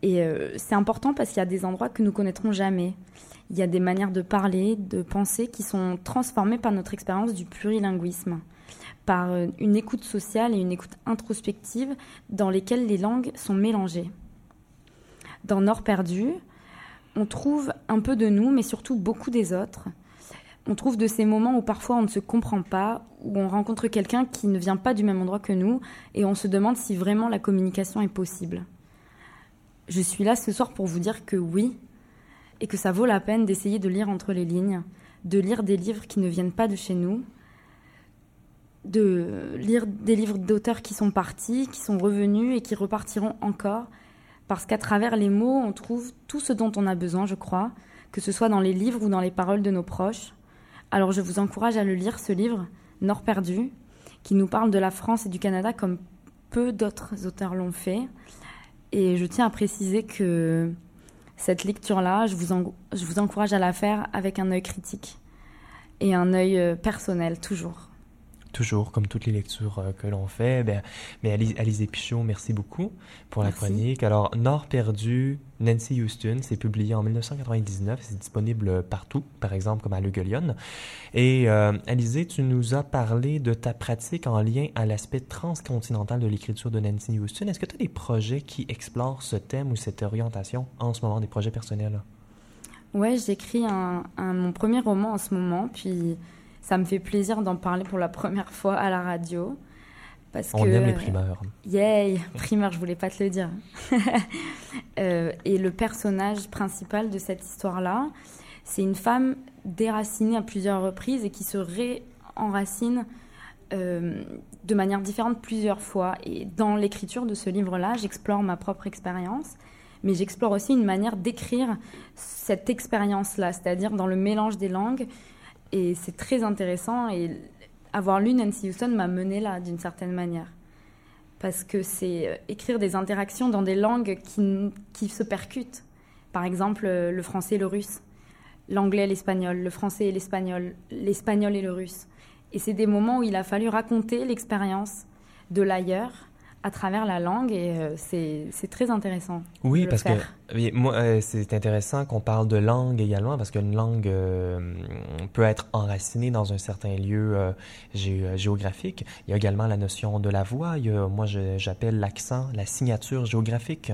Et euh, c'est important parce qu'il y a des endroits que nous connaîtrons jamais. Il y a des manières de parler, de penser qui sont transformées par notre expérience du plurilinguisme, par euh, une écoute sociale et une écoute introspective dans lesquelles les langues sont mélangées. Dans Nord perdu, on trouve un peu de nous, mais surtout beaucoup des autres on trouve de ces moments où parfois on ne se comprend pas, où on rencontre quelqu'un qui ne vient pas du même endroit que nous, et on se demande si vraiment la communication est possible. Je suis là ce soir pour vous dire que oui, et que ça vaut la peine d'essayer de lire entre les lignes, de lire des livres qui ne viennent pas de chez nous, de lire des livres d'auteurs qui sont partis, qui sont revenus et qui repartiront encore, parce qu'à travers les mots, on trouve tout ce dont on a besoin, je crois, que ce soit dans les livres ou dans les paroles de nos proches. Alors je vous encourage à le lire, ce livre, Nord perdu, qui nous parle de la France et du Canada comme peu d'autres auteurs l'ont fait. Et je tiens à préciser que cette lecture-là, je vous, je vous encourage à la faire avec un œil critique et un œil euh, personnel, toujours toujours, comme toutes les lectures euh, que l'on fait. Ben, mais Alizé Pichot, merci beaucoup pour la chronique. Alors, Nord perdu, Nancy Houston, c'est publié en 1999, c'est disponible partout, par exemple comme à Lugolion. Et euh, Alizé, tu nous as parlé de ta pratique en lien à l'aspect transcontinental de l'écriture de Nancy Houston. Est-ce que tu as des projets qui explorent ce thème ou cette orientation en ce moment, des projets personnels? Ouais, j'écris un, mon premier roman en ce moment, puis ça me fait plaisir d'en parler pour la première fois à la radio. Parce On aime les primeurs. Yay, primeur, je voulais pas te le dire. [LAUGHS] Euh, et le personnage principal de cette histoire-là, c'est une femme déracinée à plusieurs reprises et qui se réenracine euh, de manière différente plusieurs fois. Et dans l'écriture de ce livre-là, j'explore ma propre expérience, mais j'explore aussi une manière d'écrire cette expérience-là, c'est-à-dire dans le mélange des langues et c'est très intéressant. Et avoir lu Nancy Houston m'a mené là, d'une certaine manière. Parce que c'est euh, écrire des interactions dans des langues qui, qui se percutent. Par exemple, euh, le français et le russe, l'anglais et l'espagnol, le français et l'espagnol, l'espagnol et le russe. Et c'est des moments où il a fallu raconter l'expérience de l'ailleurs à travers la langue et euh, c'est très intéressant. Oui, parce que moi, euh, c'est intéressant qu'on parle de langue également parce qu'une langue euh, peut être enracinée dans un certain lieu géographique. Il y a également la notion de la voix. Il y a, moi, j'appelle l'accent la signature géographique.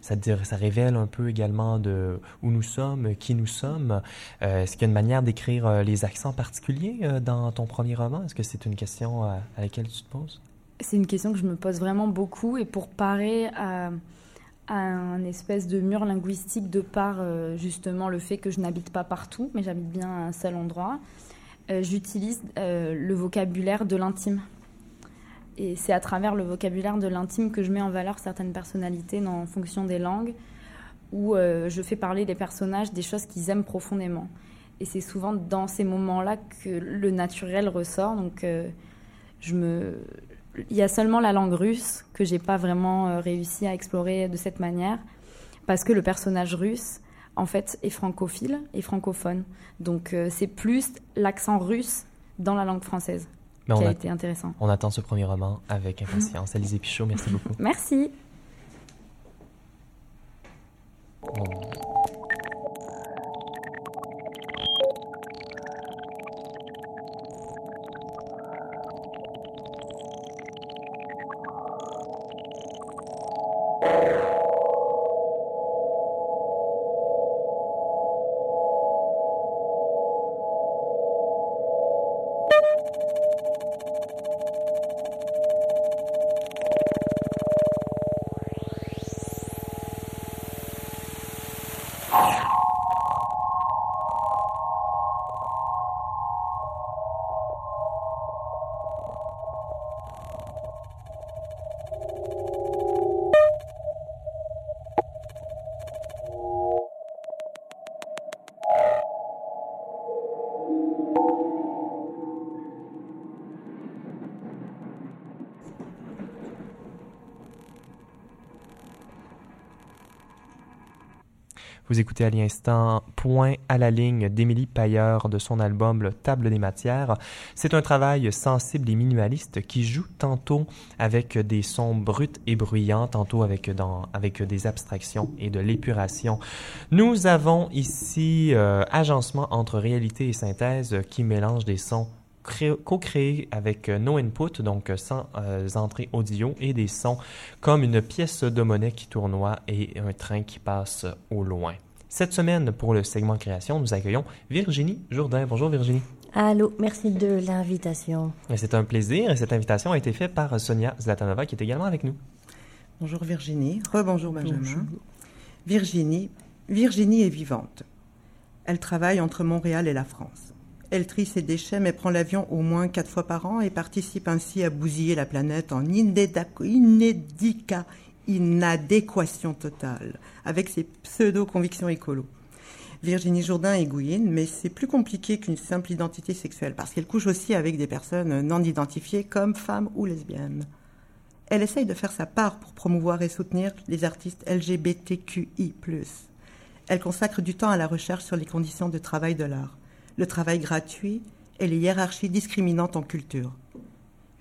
Ça, dire, ça révèle un peu également de où nous sommes, qui nous sommes. Est-ce qu'il y a une manière d'écrire les accents particuliers dans ton premier roman? Est-ce que c'est une question à laquelle tu te poses? C'est une question que je me pose vraiment beaucoup et pour parer à, un espèce de mur linguistique de par euh, justement le fait que je n'habite pas partout, mais j'habite bien à un seul endroit, euh, j'utilise euh, le vocabulaire de l'intime. Et c'est à travers le vocabulaire de l'intime que je mets en valeur certaines personnalités en fonction des langues, où je fais parler des personnages des choses qu'ils aiment profondément. Et c'est souvent dans ces moments-là que le naturel ressort. Donc je me, il y a seulement la langue russe que j'ai pas vraiment euh, réussi à explorer de cette manière, parce que le personnage russe, en fait, est francophile et francophone. Donc euh, c'est plus l'accent russe dans la langue française qui a, été intéressant. On attend ce premier roman avec impatience. [LAUGHS] Alizé Pichot, merci beaucoup. Merci. À l'instant Point à la ligne d'Émilie Payeur de son album Le Table des matières. C'est un travail sensible et minimaliste qui joue tantôt avec des sons bruts et bruyants, tantôt avec, des abstractions et de l'épuration. Nous avons ici euh, agencement entre réalité et synthèse qui mélange des sons co-créé avec euh, no input, donc euh, sans euh, entrée audio, et des sons comme une pièce de monnaie qui tournoie et un train qui passe au loin. Cette semaine, pour le segment création, nous accueillons Virginie Jourdain. Bonjour Virginie. Allô, merci de l'invitation. C'est un plaisir et cette invitation a été faite par Sonia Zlatanova qui est également avec nous. Bonjour Virginie. Rebonjour Benjamin. Virginie, Virginie est vivante. Elle travaille entre Montréal et la France. Elle trie ses déchets mais prend l'avion au moins quatre fois par an et participe ainsi à bousiller la planète en inédica, inadéquation totale avec ses pseudo-convictions écolo. Virginie Jourdain est gouine, mais c'est plus compliqué qu'une simple identité sexuelle parce qu'elle couche aussi avec des personnes non identifiées comme femmes ou lesbiennes. Elle essaye de faire sa part pour promouvoir et soutenir les artistes LGBTQI. Elle consacre du temps à la recherche sur les conditions de travail de l'art, le travail gratuit et les hiérarchies discriminantes en culture.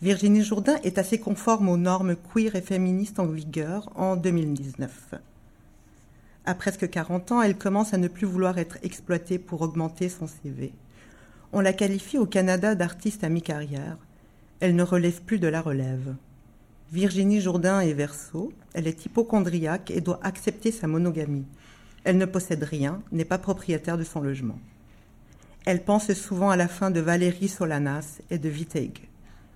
Virginie Jourdain est assez conforme aux normes queer et féministes en vigueur en 2019. À presque 40 ans, elle commence à ne plus vouloir être exploitée pour augmenter son CV. On la qualifie au Canada d'artiste à mi-carrière. Elle ne relève plus de la relève. Virginie Jourdain est verso, elle est hypochondriaque et doit accepter sa monogamie. Elle ne possède rien, n'est pas propriétaire de son logement. Elle pense souvent à la fin de Valérie Solanas et de Wittig.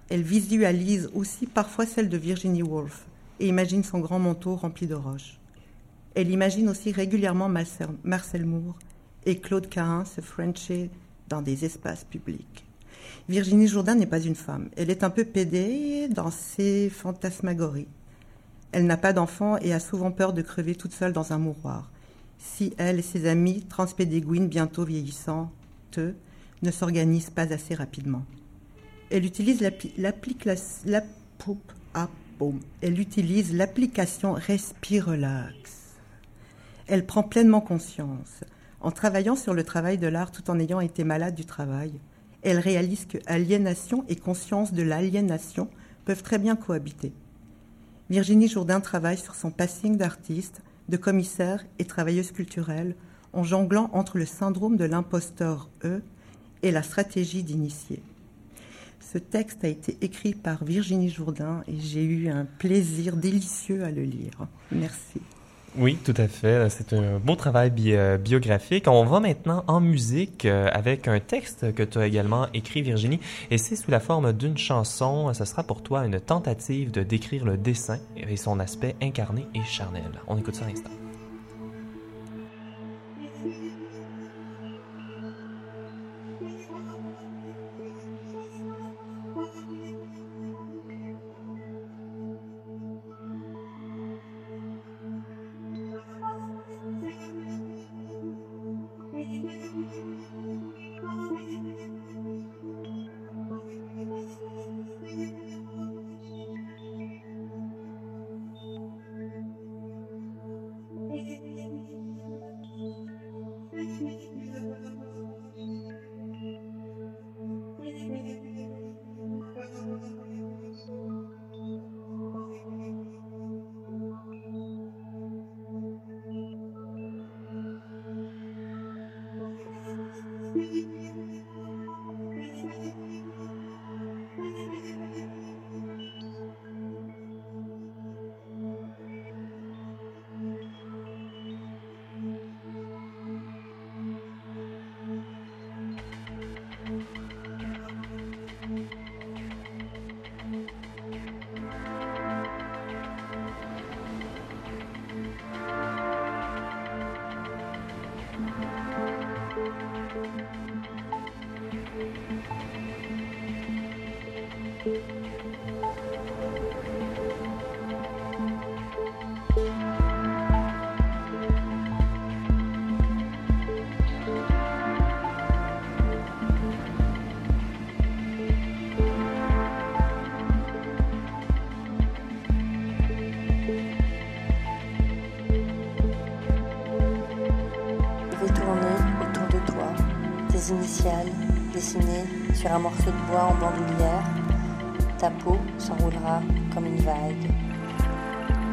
Elle visualise aussi parfois celle de Virginie Woolf et imagine son grand manteau rempli de roches. Elle imagine aussi régulièrement Marcel Moore et Claude Cahin se frencher dans des espaces publics. Virginie Jourdain n'est pas une femme. Elle est un peu pédée dans ses fantasmagories. Elle n'a pas d'enfant et a souvent peur de crever toute seule dans un mouroir. Si elle et ses amis, transpédéguines bientôt vieillissants, ne s'organisent pas assez rapidement. Elle utilise l'application Respirelax. Elle prend pleinement conscience. En travaillant sur le travail de l'art tout en ayant été malade du travail, elle réalise que aliénation et conscience de l'aliénation peuvent très bien cohabiter. Virginie Jourdain travaille sur son passing d'artiste, de commissaire et travailleuse culturelle en jonglant entre le syndrome de l'imposteur E et la stratégie d'initié. Ce texte a été écrit par Virginie Jourdain et j'ai eu un plaisir délicieux à le lire. Merci. Oui, tout à fait. C'est un beau travail euh, biographique. On va maintenant en musique euh, avec un texte que tu as également écrit, Virginie, et c'est sous la forme d'une chanson. Ce sera pour toi une tentative de décrire le dessin et son aspect incarné et charnel. On écoute ça un instant. Sur un morceau de bois en bandoulière. Ta peau s'enroulera comme une vague.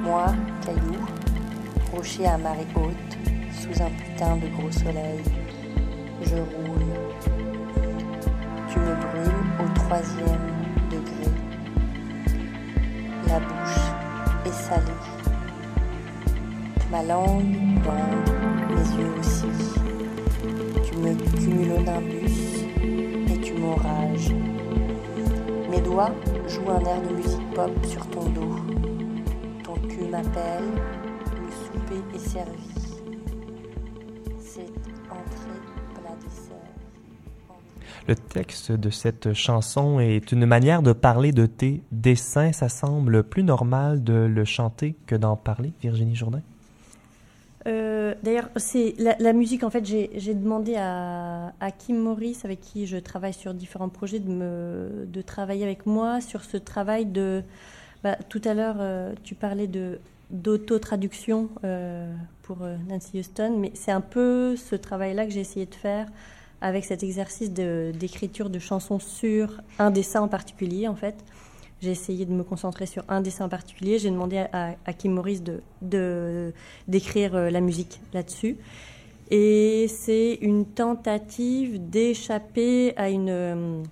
Moi, caillou, rocher à marée haute, sous un putain de gros soleil, je roule. Le. Le texte de cette chanson est une manière de parler de tes dessins. Ça semble plus normal de le chanter que d'en parler, Virginie Jourdain? Euh, d'ailleurs, c'est la, musique. En fait, j'ai demandé à, Kim Maurice, avec qui je travaille sur différents projets, de travailler avec moi sur ce travail de. Bah, tout à l'heure, euh, tu parlais de d'auto-traduction euh, pour Nancy Houston, mais c'est un peu ce travail-là que j'ai essayé de faire avec cet exercice d'écriture de, de, chansons sur un dessin en particulier, en fait. J'ai essayé de me concentrer sur un dessin en particulier. J'ai demandé à, Kim Maurice de, d'écrire euh, la musique là-dessus. Et c'est une tentative d'échapper à une, euh,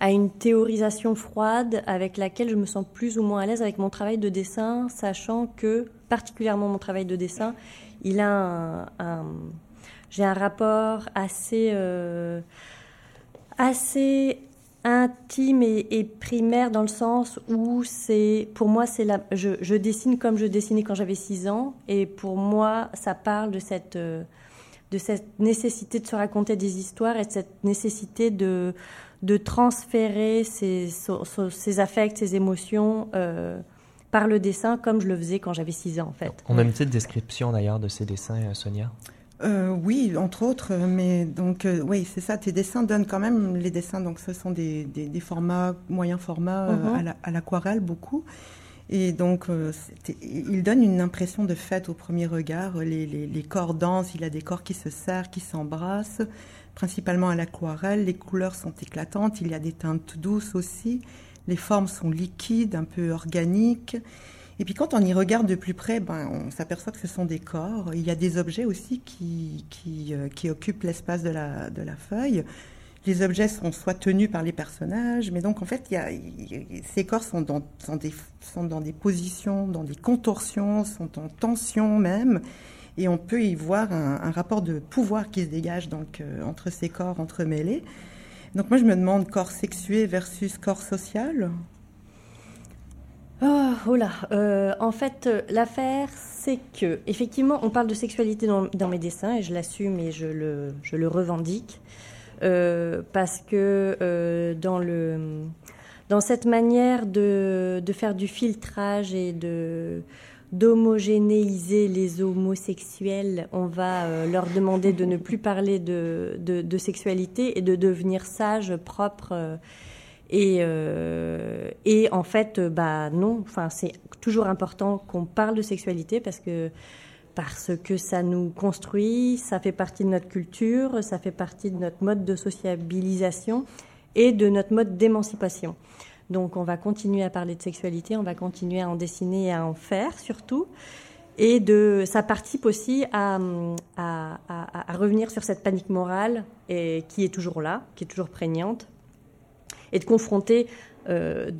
à une théorisation froide avec laquelle je me sens plus ou moins à l'aise avec mon travail de dessin, sachant que, particulièrement mon travail de dessin, il a un, j'ai un rapport assez, euh, assez intime et, primaire dans le sens où c'est pour moi c'est la je, dessine comme je dessinais quand j'avais 6 ans et pour moi ça parle de cette de cette nécessité de se raconter des histoires et de cette nécessité de de transférer ses, ses affects ses émotions euh, par le dessin comme je le faisais quand j'avais 6 ans en fait. On a une petite description d'ailleurs de ces dessins euh, Sonia? Euh, oui, entre autres, mais donc euh, oui, c'est ça. Tes dessins donnent quand même les dessins. Donc ce sont des, des, formats moyens formats euh, uh-huh. à l'aquarelle beaucoup. Et donc, il donne une impression de fête au premier regard. Les, les, les, corps dansent, il a des corps qui se serrent, qui s'embrassent, principalement à l'aquarelle. Les couleurs sont éclatantes, il y a des teintes douces aussi. Les formes sont liquides, un peu organiques. Et puis quand on y regarde de plus près, ben, on s'aperçoit que ce sont des corps. Il y a des objets aussi qui, qui, euh, qui occupent l'espace de la, de la feuille. Les objets sont soit tenus par les personnages, mais donc en fait, y a, ces corps sont dans, sont, des, sont dans des positions, dans des contorsions, sont en tension même. Et on peut y voir un, un rapport de pouvoir qui se dégage donc, euh, entre ces corps entremêlés. Donc moi, je me demande corps sexué versus corps social. Oh, oh là, euh, en fait, euh, l'affaire, c'est que, effectivement, on parle de sexualité dans, mes dessins et je l'assume et je le, revendique. Euh, parce que dans, cette manière de, de faire du filtrage et d'homogénéiser les homosexuels, on va leur demander de ne plus parler de, de, sexualité et de devenir sages, propres et, euh, et en fait, euh, bah non. Enfin, c'est toujours important qu'on parle de sexualité parce que parce que ça nous construit, ça fait partie de notre culture, ça fait partie de notre mode de sociabilisation et de notre mode d'émancipation. Donc on va continuer à parler de sexualité, on va continuer à en dessiner et à en faire surtout. Et de, ça participe aussi à, à, à, à revenir sur cette panique morale et, qui est toujours là, qui est toujours prégnante, et de confronter, euh,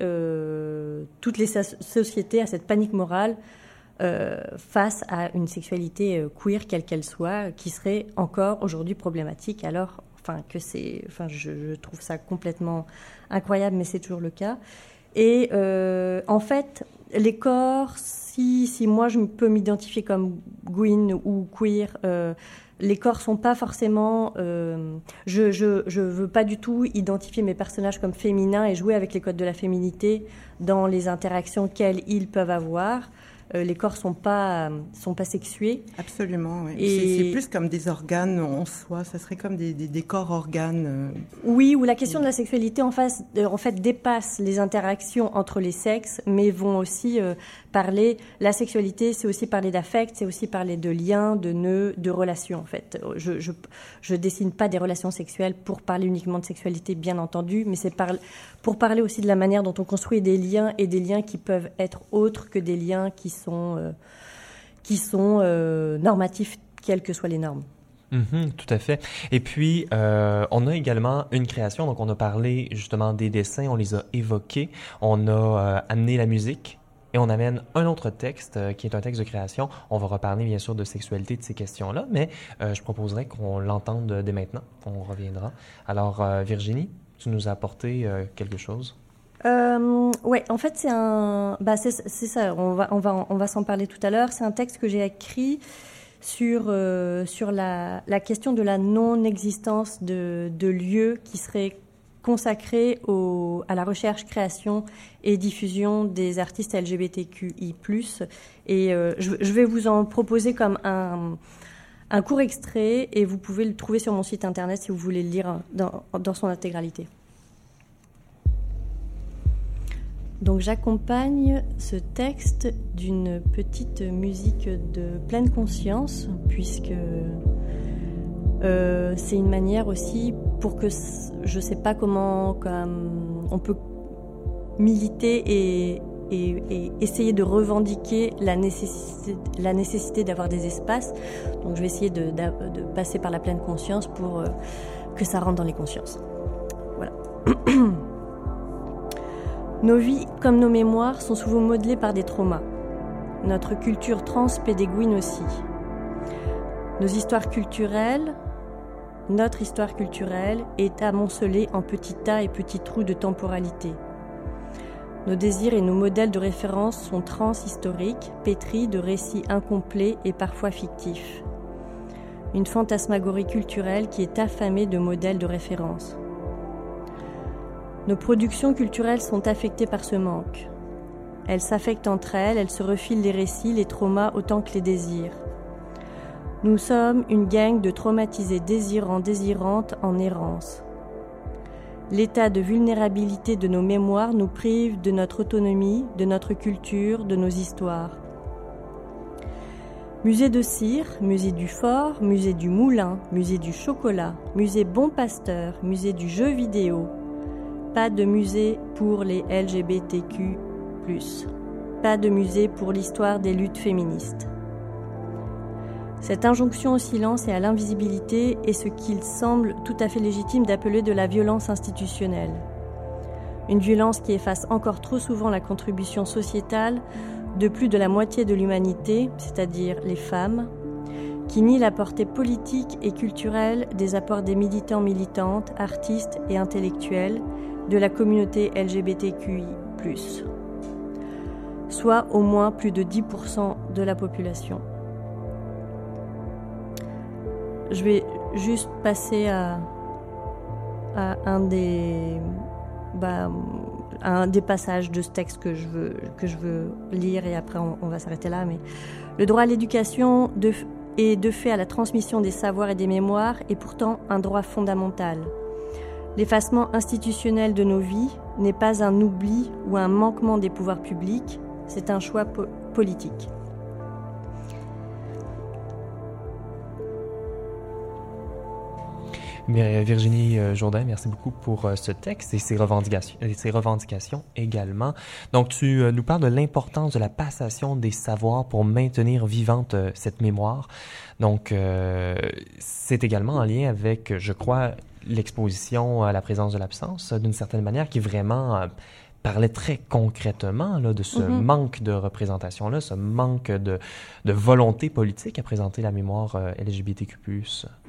euh, toutes les sociétés à cette panique morale euh, face à une sexualité queer, quelle qu'elle soit, qui serait encore aujourd'hui problématique. Alors, enfin, que c'est, je, trouve ça complètement incroyable, mais c'est toujours le cas. Et en fait, les corps, si, si moi je peux m'identifier comme Gwyn ou queer, les corps sont pas forcément. Euh, je, je, je veux pas du tout identifier mes personnages comme féminins et jouer avec les codes de la féminité dans les interactions qu'elles ils peuvent avoir. Euh, les corps sont pas sont pas sexués. Absolument. Oui. C'est plus comme des organes en soi. Ça serait comme des, des, corps organes. Euh. Oui, où la question de la sexualité en, face, en fait dépasse les interactions entre les sexes, mais vont aussi parler. La sexualité, c'est aussi parler d'affect, c'est aussi parler de liens, de nœuds, de relations en fait. Je, je, dessine pas des relations sexuelles pour parler uniquement de sexualité, bien entendu, mais c'est pour parler aussi de la manière dont on construit des liens et des liens qui peuvent être autres que des liens qui sont, euh, euh, normatifs, quelles que soient les normes. Mm-hmm, tout à fait. Et puis, euh, on a également une création. Donc, on a parlé justement des dessins, on les a évoqués. On a amené la musique et on amène un autre texte euh, qui est un texte de création. On va reparler bien sûr de sexualité, de ces questions-là, mais euh, je proposerais qu'on l'entende dès maintenant. On reviendra. Alors, euh, Virginie, tu nous as apporté quelque chose? Euh, ouais, en fait, c'est un, bah, c'est ça. On va, on va, on va s'en parler tout à l'heure. C'est un texte que j'ai écrit sur, sur la, la, question de la non-existence de, de lieux qui seraient consacrés au, à la recherche, création et diffusion des artistes LGBTQI+. Et euh, je, je, vais vous en proposer comme un, un court extrait et vous pouvez le trouver sur mon site internet si vous voulez le lire dans, dans son intégralité. Donc j'accompagne ce texte d'une petite musique de pleine conscience, puisque euh, c'est une manière aussi pour que je ne sais pas comment comme, on peut militer et, essayer de revendiquer la nécessité, d'avoir des espaces. Donc je vais essayer de, passer par la pleine conscience pour euh, que ça rentre dans les consciences. Voilà. [CLEARS THROAT] Nos vies, comme nos mémoires, sont souvent modelées par des traumas. Notre culture trans pédégouine aussi. Nos histoires culturelles, notre histoire culturelle est amoncelée en petits tas et petits trous de temporalité. Nos désirs et nos modèles de référence sont transhistoriques, pétris de récits incomplets et parfois fictifs. Une fantasmagorie culturelle qui est affamée de modèles de référence. Nos productions culturelles sont affectées par ce manque. Elles s'affectent entre elles, elles se refilent les récits, les traumas autant que les désirs. Nous sommes une gang de traumatisés désirants, désirantes en errance. L'état de vulnérabilité de nos mémoires nous prive de notre autonomie, de notre culture, de nos histoires. Musée de cire, musée du fort, musée du moulin, musée du chocolat, musée Bon Pasteur, musée du jeu vidéo, pas de musée pour les LGBTQ. Pas de musée pour l'histoire des luttes féministes. Cette injonction au silence et à l'invisibilité est ce qu'il semble tout à fait légitime d'appeler de la violence institutionnelle. Une violence qui efface encore trop souvent la contribution sociétale de plus de la moitié de l'humanité, c'est-à-dire les femmes, qui nie la portée politique et culturelle des apports des militants, militantes, artistes et intellectuels de la communauté LGBTQI, soit au moins plus de 10% de la population. Je vais juste passer à, à un, des, bah, passages de ce texte que je veux, lire et après on, va s'arrêter là. Mais le droit à l'éducation est de fait à la transmission des savoirs et des mémoires est pourtant un droit fondamental. L'effacement institutionnel de nos vies n'est pas un oubli ou un manquement des pouvoirs publics, c'est un choix po politique. Virginie euh, Jourdain, merci beaucoup pour euh, ce texte et ses revendications, également. Donc, tu euh, nous parles de l'importance de la passation des savoirs pour maintenir vivante cette mémoire. Donc, euh, c'est également en lien avec, je crois, l'exposition à la présence de l'absence, d'une certaine manière, qui vraiment euh, parlait très concrètement là, de ce mm -hmm. manque de représentation-là, ce manque de, de, volonté politique à présenter la mémoire euh, LGBTQ+.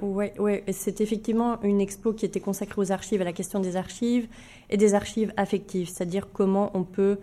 Oui, ouais. c'est effectivement une expo qui était consacrée aux archives, à la question des archives et des archives affectives, c'est-à-dire comment on peut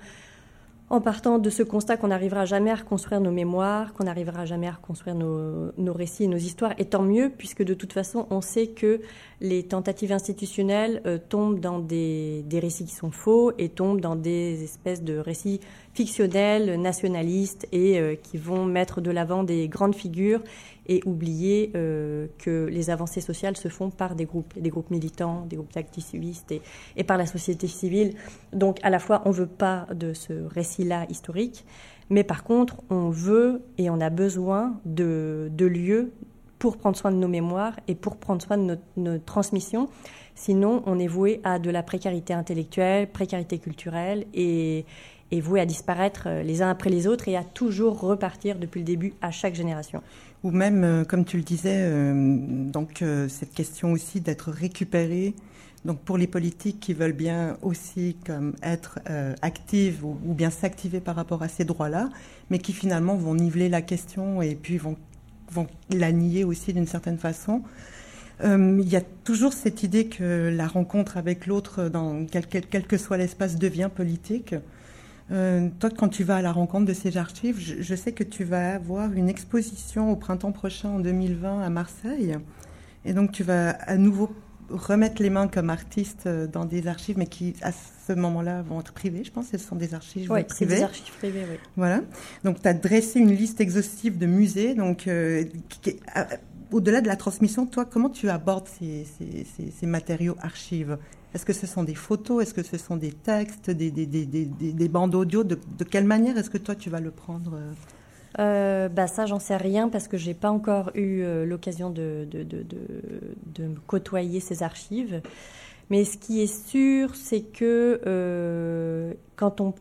en partant de ce constat qu'on n'arrivera jamais à reconstruire nos mémoires, qu'on n'arrivera jamais à reconstruire nos, récits et nos histoires, et tant mieux, puisque de toute façon, on sait que les tentatives institutionnelles euh, tombent dans des, des, récits qui sont faux et tombent dans des espèces de récits fictionnels, nationalistes, et euh, qui vont mettre de l'avant des grandes figures et oublier euh, que les avancées sociales se font par des groupes, des groupes militants, des groupes activistes et, et par la société civile. Donc à la fois, on ne veut pas de ce récit-là historique, mais par contre, on veut et on a besoin de, lieux pour prendre soin de nos mémoires et pour prendre soin de notre, notre transmission. Sinon, on est voué à de la précarité intellectuelle, précarité culturelle et, et voué à disparaître les uns après les autres et à toujours repartir depuis le début à chaque génération. Ou même, euh, comme tu le disais, euh, donc euh, cette question aussi d'être récupéré. Donc pour les politiques qui veulent bien aussi comme être euh, actives ou, bien s'activer par rapport à ces droits-là, mais qui finalement vont niveler la question et puis vont, vont la nier aussi d'une certaine façon. Euh, il y a toujours cette idée que la rencontre avec l'autre, dans quel, quel, que soit l'espace, devient politique. Euh, toi, quand tu vas à la rencontre de ces archives, je, sais que tu vas avoir une exposition au printemps prochain, en 2020, à Marseille. Et donc, tu vas à nouveau remettre les mains comme artiste euh, dans des archives, mais qui, à ce moment-là, vont être privées. Je pense que ce sont des archives oui, privées. des archives privées, oui. Voilà. Donc, tu as dressé une liste exhaustive de musées. Donc, euh, au-delà de la transmission, toi, comment tu abordes ces, ces, ces matériaux archives? Est-ce que ce sont des photos? Est-ce que ce sont des textes, des, des, des, des bandes audio? De, quelle manière est-ce que toi tu vas le prendre euh? euh, bah ça, j'en sais rien parce que j'ai pas encore eu euh, l'occasion de, de, de, de, côtoyer ces archives. Mais ce qui est sûr, c'est que quand on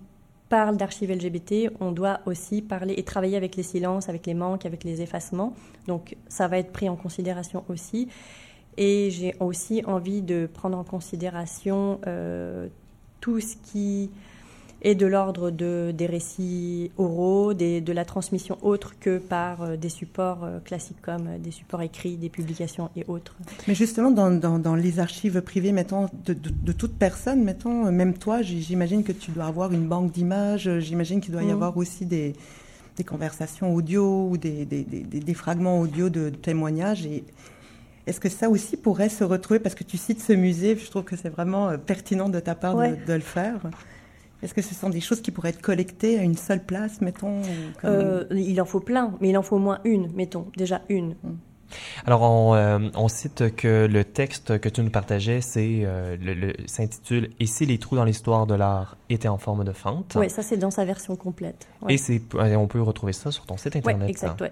parle d'archives LGBT, on doit aussi parler et travailler avec les silences, avec les manques, avec les effacements. Donc ça va être pris en considération aussi. Et j'ai aussi envie de prendre en considération euh, tout ce qui est de l'ordre de, des récits oraux, des, de la transmission autre que par euh, des supports euh, classiques comme des supports écrits, des publications et autres. Mais justement, dans, dans, dans les archives privées, mettons, de, de, de, toute personne, mettons, même toi, j'imagine que tu dois avoir une banque d'images, j'imagine qu'il doit y mmh. avoir aussi des, des conversations audio ou des, des fragments audio de témoignages. Et est-ce que ça aussi pourrait se retrouver, parce que tu cites ce musée, je trouve que c'est vraiment euh, pertinent de ta part de, le faire. Est-ce que ce sont des choses qui pourraient être collectées à une seule place, mettons euh, Il en faut plein, mais il en faut au moins une, mettons, déjà une. Hum. Alors, on, euh, on, cite que le texte que tu nous partageais, c'est euh, le, s'intitule Et si les trous dans l'histoire de l'art étaient en forme de fente Oui, ça c'est dans sa version complète. Et c'est, on peut retrouver ça sur ton site internet. Oui, exact. Ouais.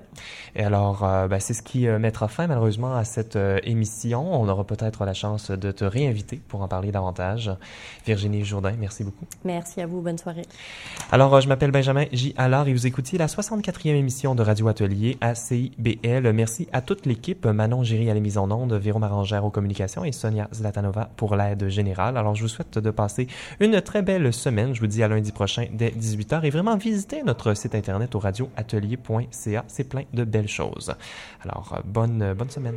Et alors, euh, ben, c'est ce qui mettra fin malheureusement à cette émission. On aura peut-être la chance de te réinviter pour en parler davantage. Virginie Jourdain, merci beaucoup. Merci à vous. Bonne soirée. Alors, je m'appelle Benjamin J. Allard et vous écoutiez la 64e émission de Radio Atelier à CIBL. Merci à toutes l'équipe, Manon Géry à la mise en onde, Véro Marangère aux communications et Sonia Zlatanova pour l'aide générale. Alors, je vous souhaite de passer une très belle Je vous dis à lundi prochain dès 18h et vraiment visiter notre site internet au radioatelier.ca. C'est plein de belles choses. Alors, bonne, bonne semaine.